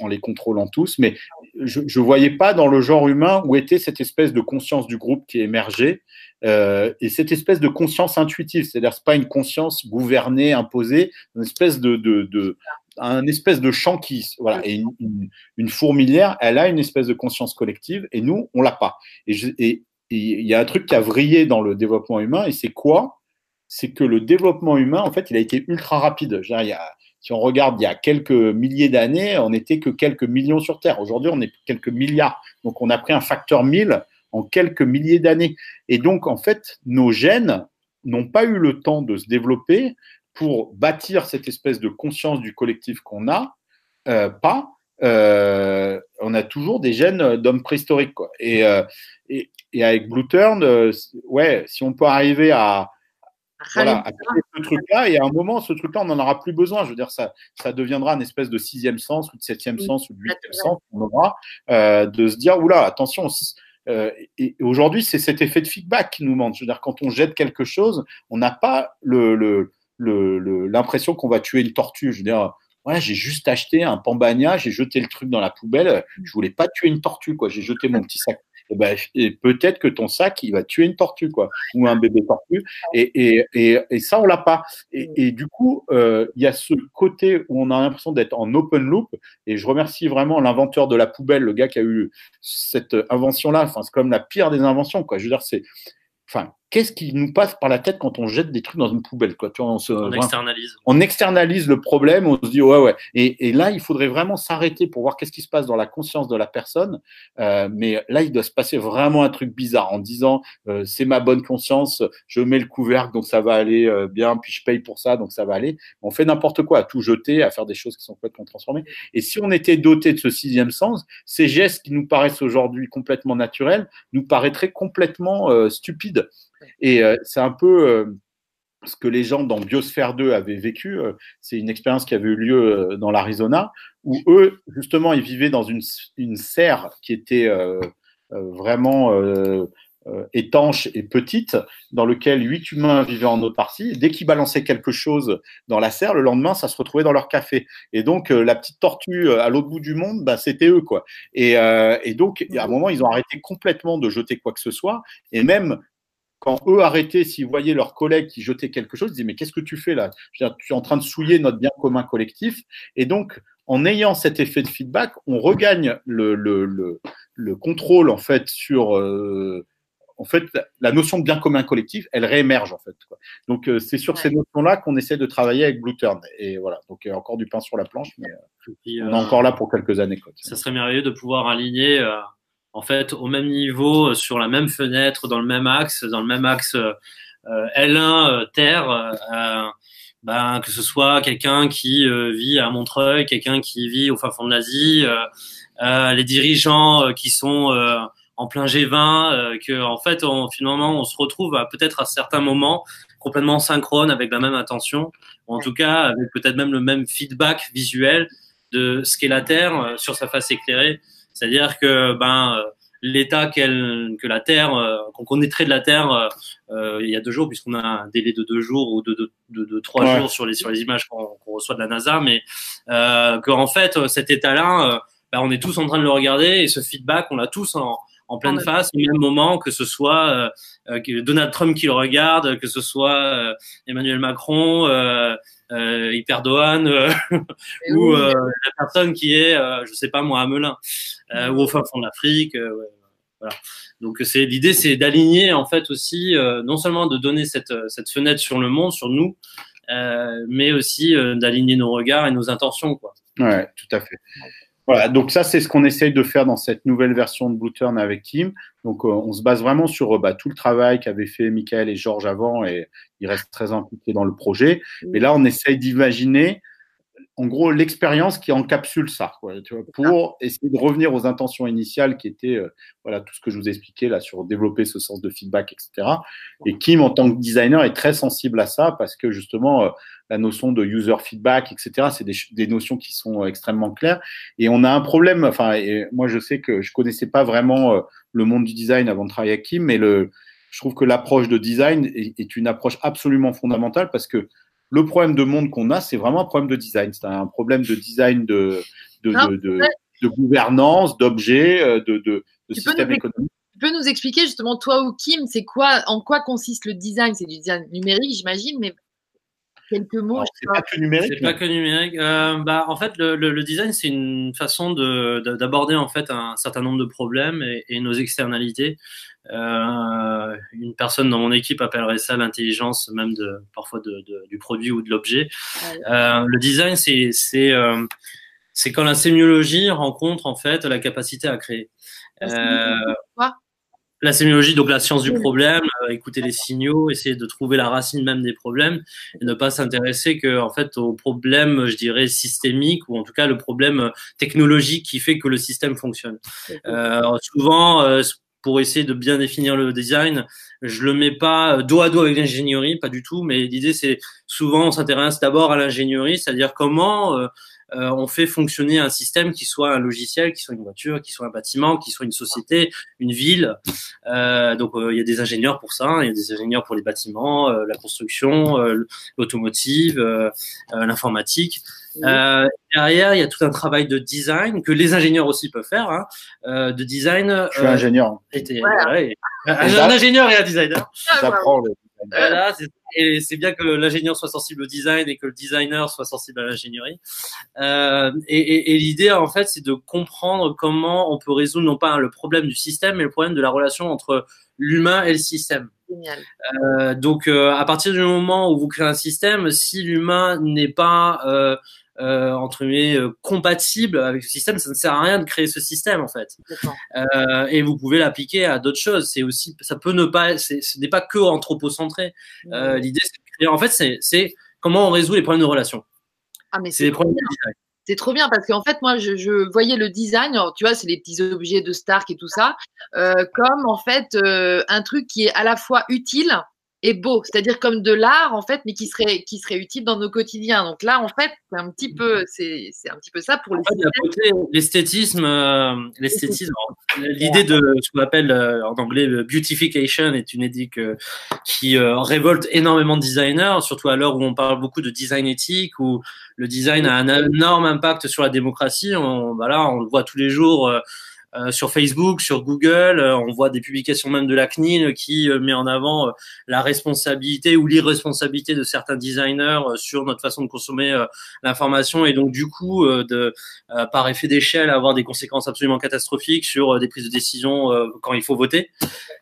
en les contrôlant tous, mais je ne voyais pas dans le genre humain où était cette espèce de conscience du groupe qui émergeait euh, et cette espèce de conscience intuitive, c'est-à-dire c'est pas une conscience gouvernée, imposée, une espèce de, un espèce de champ qui voilà une, fourmilière, elle a une espèce de conscience collective et nous on l'a pas. Et il y a un truc qui a vrillé dans le développement humain et c'est quoi? C'est que le développement humain en fait il a été ultra rapide. Si on regarde il y a quelques milliers d'années, on n'était que quelques millions sur Terre. Aujourd'hui, on est quelques milliards. Donc, on a pris un facteur 1000 en quelques milliers d'années. Et donc, en fait, nos gènes n'ont pas eu le temps de se développer pour bâtir cette espèce de conscience du collectif qu'on a. Euh, pas. Euh, on a toujours des gènes d'hommes préhistoriques. Quoi. Et, euh, et, et, avec Blue Turn, ouais, si on peut arriver à, voilà, ce truc-là, et à un moment, ce truc-là, on n'en aura plus besoin. Je veux dire, ça, ça deviendra une espèce de sixième sens, ou de septième sens, ou de huitième sens qu'on aura, euh, de se dire, oula, attention, euh, et aujourd'hui, c'est cet effet de feedback qui nous manque. Je veux dire, quand on jette quelque chose, on n'a pas le, le, l'impression qu'on va tuer une tortue. Je veux dire, ouais, j'ai juste acheté un pambagna, j'ai jeté le truc dans la poubelle. Je voulais pas tuer une tortue, quoi. J'ai jeté mon petit sac et, ben, et peut-être que ton sac, il va tuer une tortue, quoi, ou un bébé tortue. Et, et, et, et ça, on l'a pas. Et, et, du coup, euh, il y a ce côté où on a l'impression d'être en open loop. Et je remercie vraiment l'inventeur de la poubelle, le gars qui a eu cette invention-là. Enfin, c'est comme la pire des inventions, quoi. Je veux dire, c'est, enfin, qu'est-ce qui nous passe par la tête quand on jette des trucs dans une poubelle quoi tu vois,
on, se, on externalise.
On externalise le problème, on se dit ouais ouais. Et, et là, il faudrait vraiment s'arrêter pour voir qu'est-ce qui se passe dans la conscience de la personne. Euh, mais là, il doit se passer vraiment un truc bizarre en disant euh, c'est ma bonne conscience, je mets le couvercle donc ça va aller euh, bien, puis je paye pour ça donc ça va aller. On fait n'importe quoi, à tout jeter, à faire des choses qui sont complètement transformées. Et si on était doté de ce sixième sens, ces gestes qui nous paraissent aujourd'hui complètement naturels nous paraîtraient complètement euh, stupides. Et euh, c'est un peu euh, ce que les gens dans Biosphère 2 avaient vécu. Euh, c'est une expérience qui avait eu lieu dans l'Arizona, où eux, justement, ils vivaient dans une, serre qui était vraiment étanche et petite, dans lequel huit humains vivaient en autarcie. Dès qu'ils balançaient quelque chose dans la serre, le lendemain, ça se retrouvait dans leur café. Et donc, la petite tortue à l'autre bout du monde, bah, c'était eux, quoi. Et, et donc, à un moment, ils ont arrêté complètement de jeter quoi que ce soit. Et même quand eux arrêtaient, s'ils voyaient leurs collègues qui jetaient quelque chose, ils disaient mais qu'est-ce que tu fais là? Tu es en train de souiller notre bien commun collectif. Et donc, en ayant cet effet de feedback, on regagne le, le, le, le contrôle en fait sur euh, en fait la notion de bien commun collectif, elle réémerge en fait. Quoi. Donc euh, c'est sur ces notions-là qu'on essaie de travailler avec Blueturn. Et voilà, donc il y a encore du pain sur la planche, mais euh, on est encore là pour quelques années. Quoi.
Ça serait merveilleux de pouvoir aligner en fait au même niveau, euh, sur la même fenêtre, dans le même axe, dans le même axe euh, L1 euh, Terre. Ben, que ce soit quelqu'un qui vit à Montreuil, quelqu'un qui vit au fin fond de l'Asie, euh, les dirigeants qui sont en plein G20, que en fait, on, finalement, on se retrouve à peut-être à certains moments complètement synchrone avec la même attention, ou en tout cas avec peut-être même le même feedback visuel de ce qu'est la Terre sur sa face éclairée. C'est-à-dire que ben euh, l'état que la Terre, euh, qu'on connaîtrait de la Terre euh, il y a deux jours, puisqu'on a un délai de deux jours ou de, de, de, trois jours sur les sur les images qu'on reçoit de la NASA, mais euh, qu'en fait cet état-là, ben, on est tous en train de le regarder et ce feedback, on l'a tous en, en pleine face au même moment, que ce soit Donald Trump qui le regarde, que ce soit Emmanuel Macron, euh, Hyperdoane euh, ou euh, la personne qui est, euh, je sais pas moi, à Melun euh, ou au fin fond de l'Afrique. voilà. Donc c'est l'idée, c'est d'aligner en fait aussi, non seulement de donner cette, cette fenêtre sur le monde, sur nous, mais aussi d'aligner nos regards et nos intentions, quoi.
Ouais, tout à fait. Voilà, donc ça, c'est ce qu'on essaye de faire dans cette nouvelle version de Blue Turn avec Kim. Donc, euh, on se base vraiment sur euh, bah, tout le travail qu'avaient fait Michael et Georges avant, et ils restent très impliqués dans le projet. Mais là, on essaye d'imaginer en gros l'expérience qui encapsule ça, quoi, tu vois, pour essayer de revenir aux intentions initiales qui étaient euh, voilà tout ce que je vous ai expliqué là sur développer ce sens de feedback, etc. Et Kim en tant que designer est très sensible à ça parce que justement euh, la notion de user feedback, etc. C'est des, des, notions qui sont euh, extrêmement claires. Et on a un problème. Enfin, et moi je sais que je connaissais pas vraiment le monde du design avant de travailler avec Kim, mais le je trouve que l'approche de design est, est une approche absolument fondamentale parce que le problème de monde qu'on a, c'est vraiment un problème de design. C'est un problème de design de, de, de, de, de gouvernance, d'objets, euh, de, de, de système économique.
Tu peux nous expliquer justement, toi ou Kim, c'est quoi, en quoi consiste le design? C'est du design numérique, j'imagine, mais quelques mots.
C'est pas que numérique.
C'est pas que numérique. Euh, bah, en fait, le, le, le design, c'est une façon d'aborder en fait un certain nombre de problèmes et, et nos externalités. Euh, une personne dans mon équipe appellerait ça l'intelligence même de parfois de, de, du produit ou de l'objet. Euh, le design, c'est c'est euh, c'est quand la sémiologie rencontre en fait la capacité à créer. La sémiologie, donc la science du problème, écouter les signaux, essayer de trouver la racine même des problèmes et ne pas s'intéresser que en fait au problème, je dirais systémique ou en tout cas le problème technologique qui fait que le système fonctionne. Souvent, pour essayer de bien définir le design. Je le mets pas dos à dos avec l'ingénierie, pas du tout, mais l'idée c'est souvent on s'intéresse d'abord à l'ingénierie, c'est-à-dire comment euh, on fait fonctionner un système qui soit un logiciel, qui soit une voiture, qui soit un bâtiment, qui soit une société, une ville. donc il y a des ingénieurs pour ça, il y a des ingénieurs pour les bâtiments, la construction, l'automotive, l'informatique. Euh, derrière, il y a tout un travail de design que les ingénieurs aussi peuvent faire, hein, euh, de design.
Je suis ingénieur.
un, ingénieur et un designer. J'apprends le voilà, et c'est bien que l'ingénieur soit sensible au design et que le designer soit sensible à l'ingénierie. Euh, et, et, et l'idée, en fait, c'est de comprendre comment on peut résoudre non pas le problème du système, mais le problème de la relation entre l'humain et le système. Euh, donc, euh, à partir du moment où vous créez un système, si l'humain n'est pas euh, entre guillemets euh, compatible avec ce système, ça ne sert à rien de créer ce système en fait. Euh, et vous pouvez l'appliquer à d'autres choses. C'est aussi, ça peut ne pas, ce n'est pas que anthropocentré. L'idée. En fait, c'est comment on résout les problèmes de relations.
Ah c'est C'est trop bien parce qu'en fait, moi, je, je, voyais le design, tu vois, c'est les petits objets de Stark et tout ça, euh, comme en fait euh, un truc qui est à la fois utile est beau, c'est-à-dire comme de l'art en fait, mais qui serait qui serait utile dans nos quotidiens. Donc là, en fait, c'est un petit peu c'est c'est un petit peu ça pour
l'esthétisme, euh, l'esthétisme. L'idée de ce qu'on appelle euh, en anglais le beautification est une idée qui euh, révolte énormément de designers, surtout à l'heure où on parle beaucoup de design éthique, où le design a un énorme impact sur la démocratie. On, voilà, on le voit tous les jours euh, sur Facebook, sur Google, euh, on voit des publications même de la CNIL qui euh, met en avant la responsabilité ou l'irresponsabilité de certains designers sur notre façon de consommer l'information et donc du coup de par effet d'échelle avoir des conséquences absolument catastrophiques sur des prises de décision quand il faut voter.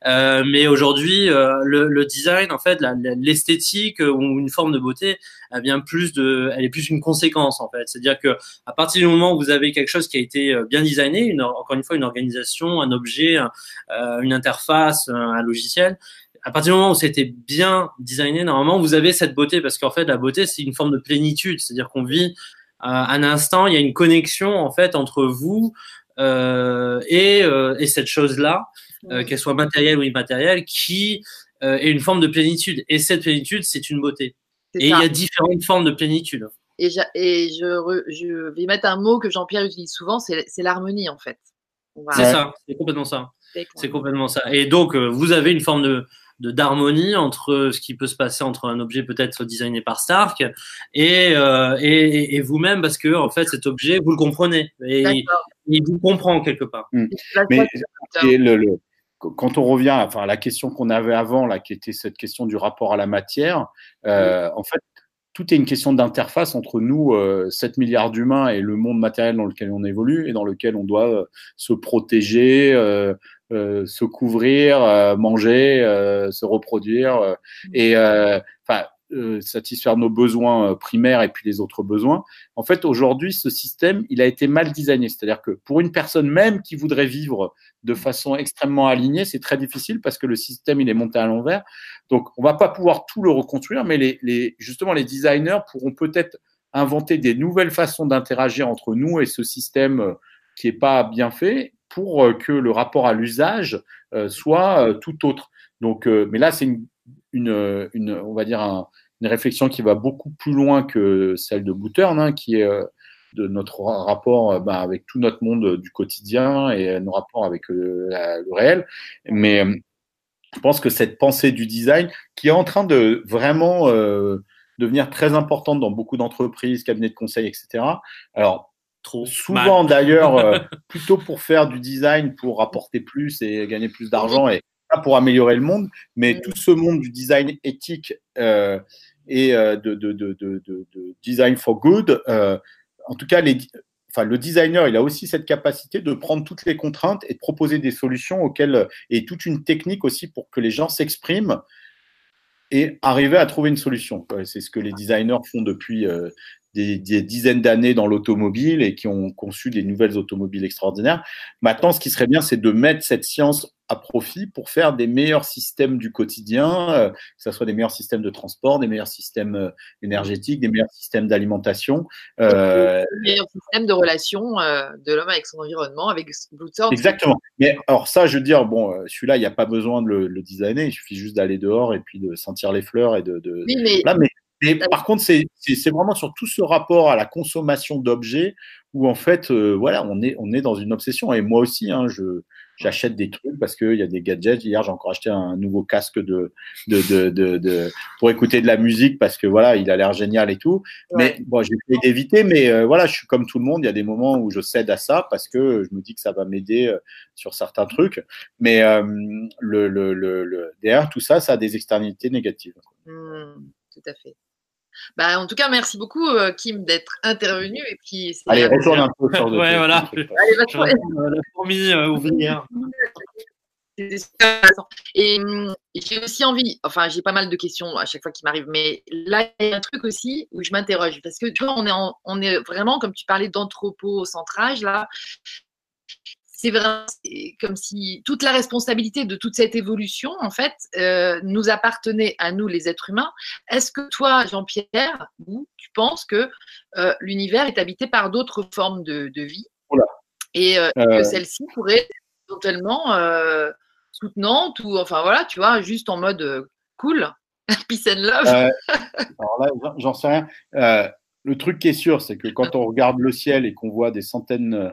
mais aujourd'hui, le, le, design, en fait, l'esthétique ou une forme de beauté, elle vient plus de, elle est plus une conséquence en fait. C'est-à-dire que à partir du moment où vous avez quelque chose qui a été euh, bien designé, une, encore une fois organisation, un objet, euh, une interface, un, logiciel, à partir du moment où c'était bien designé, normalement vous avez cette beauté parce qu'en fait la beauté c'est une forme de plénitude, c'est-à-dire qu'on vit euh, un instant, il y a une connexion en fait entre vous euh, et, euh, et cette chose-là, euh, qu'elle soit matérielle ou immatérielle, qui est une forme de plénitude. Et cette plénitude, c'est une beauté. Et il y a différentes formes de plénitude.
Et, je, et je, je, vais mettre un mot que Jean-Pierre utilise souvent, c'est l'harmonie en fait.
C'est ça, c'est complètement ça. C'est complètement ça. Et donc, euh, vous avez une forme de d'harmonie entre ce qui peut se passer entre un objet peut-être designé par Stark et, euh, et, et vous-même parce que en fait cet objet vous le comprenez et il, vous comprend quelque part.
Mmh. Mais le, le, quand on revient enfin, à la question qu'on avait avant, là, qui était cette question du rapport à la matière, euh, en fait, tout est une question d'interface entre nous, euh, 7 milliards d'humains, et le monde matériel dans lequel on évolue et dans lequel on doit euh, se protéger, euh, euh, se couvrir, manger, se reproduire. et enfin, euh, satisfaire nos besoins euh, primaires et puis les autres besoins. En fait, aujourd'hui, ce système, il a été mal designé. C'est-à-dire que pour une personne même qui voudrait vivre de façon extrêmement alignée, c'est très difficile parce que le système, il est monté à l'envers. Donc, on va pas pouvoir tout le reconstruire, mais les, les justement, les designers pourront peut-être inventer des nouvelles façons d'interagir entre nous et ce système euh, qui est pas bien fait pour que le rapport à l'usage soit tout autre. Donc, mais là, c'est une, une, une, on va dire un, une réflexion qui va beaucoup plus loin que celle de Bouttern, hein, qui est euh, de notre rapport euh, bah, avec tout notre monde du quotidien et nos rapports avec le, le réel. Mais euh, je pense que cette pensée du design, qui est en train de vraiment euh, devenir très importante dans beaucoup d'entreprises, cabinets de conseil, etc. Alors, Trop souvent d'ailleurs, plutôt pour faire du design, pour rapporter plus et gagner plus d'argent et pour améliorer le monde, mais tout ce monde du design éthique euh, et euh, de, de, de, de, design for good. Euh, en tout cas, les, enfin, le designer, il a aussi cette capacité de prendre toutes les contraintes et de proposer des solutions auxquelles, et toute une technique aussi pour que les gens s'expriment et arriver à trouver une solution. C'est ce que les designers font depuis euh, des, des, dizaines d'années dans l'automobile et qui ont conçu des nouvelles automobiles extraordinaires. Maintenant, ce qui serait bien, c'est de mettre cette science à profit pour faire des meilleurs systèmes du quotidien, euh, que ce soit des meilleurs systèmes de transport, des meilleurs systèmes euh, énergétiques, des meilleurs systèmes d'alimentation.
Euh, des meilleurs systèmes de relation euh, de l'homme avec son environnement, avec
sortes. Exactement. Mais alors ça, je veux dire, bon, euh, celui-là, il n'y a pas besoin de le, le, designer, il suffit juste d'aller dehors et puis de sentir les fleurs et de... de...
Oui, mais... Là, mais
Mais par contre, c'est vraiment sur tout ce rapport à la consommation d'objets où en fait, euh, voilà, on est, on est dans une obsession. Et moi aussi, hein, je, j'achète des trucs parce qu'il y a des gadgets. Hier, j'ai encore acheté un nouveau casque de, de, de, de, de, pour écouter de la musique parce que voilà, il a l'air génial et tout. Mais bon, j'ai essayé d'éviter, mais euh, voilà, je suis comme tout le monde. Il y a des moments où je cède à ça parce que je me dis que ça va m'aider euh, sur certains trucs. Mais le, le, le, derrière tout ça, ça a des externalités négatives.
Mmh, tout à fait. Bah, en tout cas, merci beaucoup, euh, Kim, d'être intervenu. Et puis,
Allez, retourne un peu sur
Ouais, voilà. Allez, va La fourmi euh, ouvrière.
Et hum, j'ai aussi envie, enfin, j'ai pas mal de questions à chaque fois qui m'arrivent, mais là, il y a un truc aussi où je m'interroge parce que tu vois, on est, on est vraiment, comme tu parlais d'anthropocentrage, là, c'est vraiment comme si toute la responsabilité de toute cette évolution, en fait, euh, nous appartenait à nous, les êtres humains. Est-ce que toi, Jean-Pierre, tu penses que euh, l'univers est habité par d'autres formes de, vie? Et euh, que celle-ci pourrait éventuellement soutenante ou, enfin voilà, tu vois, juste en mode cool, peace and love?
Alors là, j'en sais rien. le truc qui est sûr, c'est que quand on regarde le ciel et qu'on voit des centaines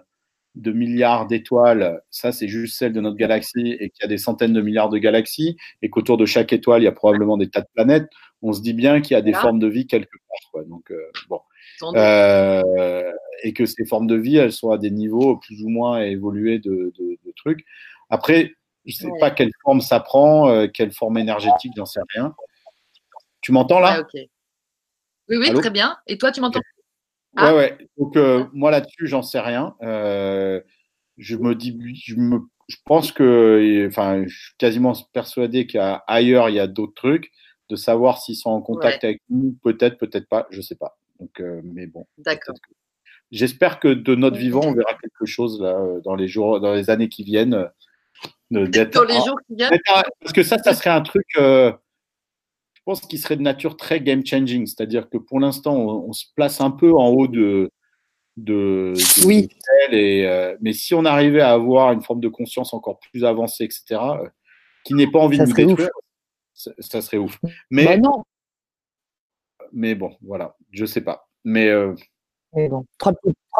de milliards d'étoiles, ça c'est juste celle de notre galaxie, et qu'il y a des centaines de milliards de galaxies, et qu'autour de chaque étoile, il y a probablement des tas de planètes, on se dit bien qu'il y a des formes de vie quelque part. Quoi. Donc, euh, bon. Euh, et que ces formes de vie, elles sont à des niveaux plus ou moins évolués de, trucs. Après, je ne sais pas quelle forme ça prend, euh, quelle forme énergétique, j'en sais rien. Tu m'entends là?
Oui, oui, très bien. Et toi, tu m'entends?
Ah. Ouais, ouais. Donc, euh, moi là-dessus, j'en sais rien. Euh, je me dis, je, me, je pense que, enfin, je suis quasiment persuadé qu'ailleurs, il y a d'autres trucs. De savoir s'ils sont en contact avec nous, peut-être, peut-être pas, je sais pas. Donc, euh, mais bon.
D'accord.
J'espère que de notre vivant, on verra quelque chose là, dans les jours, dans les années qui viennent.
Dans les jours qui viennent?
Parce que ça, ça serait un truc pense qu'il serait de nature très game changing. C'est-à-dire que pour l'instant, on, se place un peu en haut de. de,
oui.
et, euh, mais si on arrivait à avoir une forme de conscience encore plus avancée, etc., euh, qui n'ait pas envie de nous détruire, ça, serait ouf. Mais,
bah non.
mais bon, voilà, je sais pas. Mais, euh,
mais bon, trois,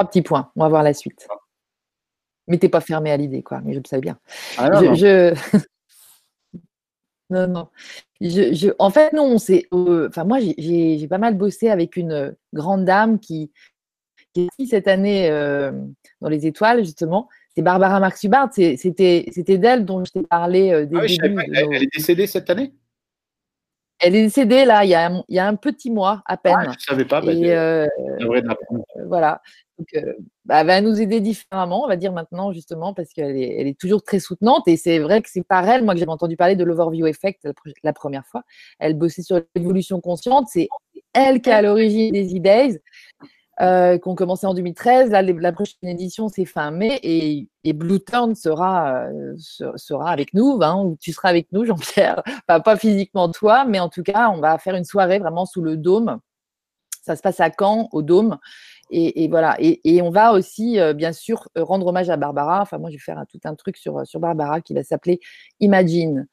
petits points. On va voir la suite. Ah. Mais t'es pas fermé à l'idée, quoi. Mais je le sais bien. Ah je... Non, non. Je, en fait, non, c'est. Euh, enfin, moi, j'ai pas mal bossé avec une euh, grande dame qui, qui est ici cette année euh, dans les étoiles, justement. C'est Barbara Marx. C'était d'elle dont je t'ai parlé euh,
ah elle, est décédée cette année?
Elle est décédée, là, il y a, il y a un petit mois à peine. Ah,
je ne savais pas. Bah,
Et, voilà. Donc, euh, bah, elle va nous aider différemment, on va dire maintenant, justement, parce qu'elle est, elle est toujours très soutenante. Et c'est vrai que c'est par elle, moi, que j'avais entendu parler de l'Overview Effect la, première fois. Elle bossait sur l'évolution consciente. C'est elle qui est à l'origine des e-days, euh, qui ont commencé en 2013. Là, la prochaine édition, c'est fin mai. Et, et Blue Turn sera, euh, sera avec nous, hein, ou tu seras avec nous, Jean-Pierre. pas physiquement toi, mais en tout cas, on va faire une soirée vraiment sous le dôme. Ça se passe à Caen, au Dôme. Et, voilà. Et, on va aussi, euh, bien sûr, rendre hommage à Barbara. Enfin, moi, je vais faire tout un truc sur, sur Barbara qui va s'appeler Imagine.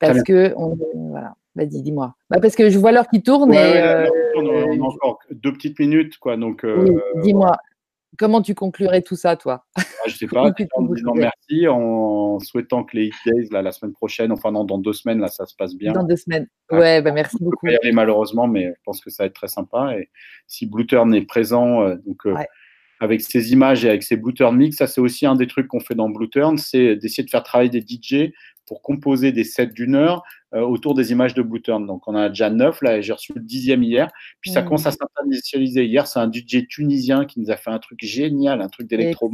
Parce que, on, voilà. Vas-y, dis-moi. Bah, parce que je vois l'heure qui tourne. et,
euh, on a encore deux petites minutes, quoi. Donc,
dis-moi. Comment tu conclurais tout ça, toi?
Ah, Je ne sais pas. en disant merci, en souhaitant que les Hit Days, là, la semaine prochaine, enfin non, dans deux semaines, là, ça se passe bien.
Dans deux semaines. Ouais, bah, merci beaucoup.
On y aller malheureusement, mais je pense que ça va être très sympa. Et si Blue Turn est présent, euh, donc, euh, avec ses images et avec ses Blue Turn Mix, ça c'est aussi un des trucs qu'on fait dans Blue Turn, c'est d'essayer de faire travailler des DJ pour composer des sets d'une heure autour des images de Blue Turn. Donc, on a déjà neuf, là, j'ai reçu le dixième hier. Puis, ça mmh. commence à s'internationaliser. Hier, c'est un DJ tunisien qui nous a fait un truc génial, un truc d'électro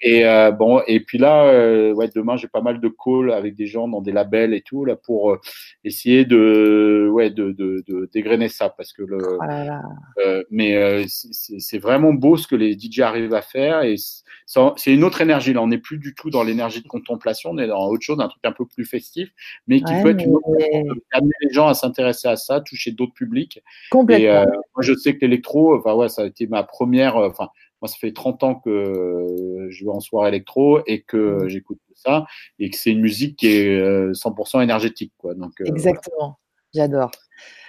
Et euh, bon, et puis là, euh, ouais, demain, j'ai pas mal de calls avec des gens dans des labels et tout, là, pour essayer de, ouais, de, de, de dégrainer ça. Parce que le, oh mais c'est vraiment beau ce que les DJ arrivent à faire. Et c'est une autre énergie. Là, on n'est plus du tout dans l'énergie de contemplation, on est dans autre chose, un truc un peu plus festif, mais qui peut être amener les gens à s'intéresser à ça, toucher d'autres publics.
Complètement. Et, euh,
moi, je sais que l'électro, enfin ouais, ça a été ma première. Euh, enfin, moi, ça fait 30 ans que je vais en soirée électro et que mmh. j'écoute ça et que c'est une musique qui est 100% euh, énergétique, quoi. Donc.
Exactement. J'adore.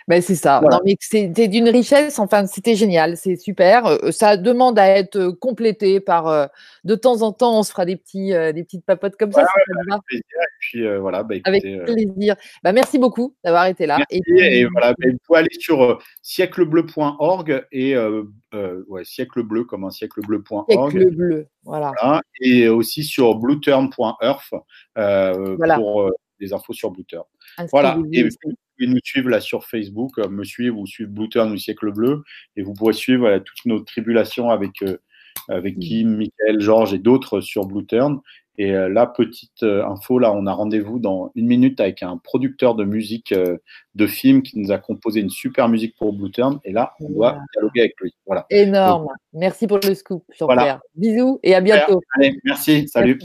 Ben, c'est ça. Non, mais c'était d'une richesse. Enfin, c'était génial. C'est super. Euh, ça demande à être euh, complété par. Euh, de temps en temps, on se fera des petits, des petites papotes comme ça.
avec plaisir. Et puis voilà. Bah,
avec plaisir. Bah, merci beaucoup d'avoir été là.
et, et, voilà. vous pouvez aller sur sièclebleu.org et ouais, siècle bleu comme un siècle bleu.org.
Siècle bleu. Voilà.
Et aussi sur blueturn.earth pour des infos sur Blueturn. Voilà. Et pouvez nous suivre là sur Facebook, euh, me suivre ou suivre Blue Turn ou Siècle Bleu. Et vous pourrez suivre toutes nos tribulations avec, euh, avec. Kim, Michael, Georges et d'autres sur Blue Turn. Et euh, la petite info, là, on a rendez-vous dans une minute avec un producteur de musique de film qui nous a composé une super musique pour Blue Turn. Et là, on doit dialoguer avec lui. Voilà.
Énorme. merci pour le scoop, jean Bisous et à bientôt.
Allez, merci. Salut.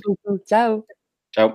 Ciao.
Ciao.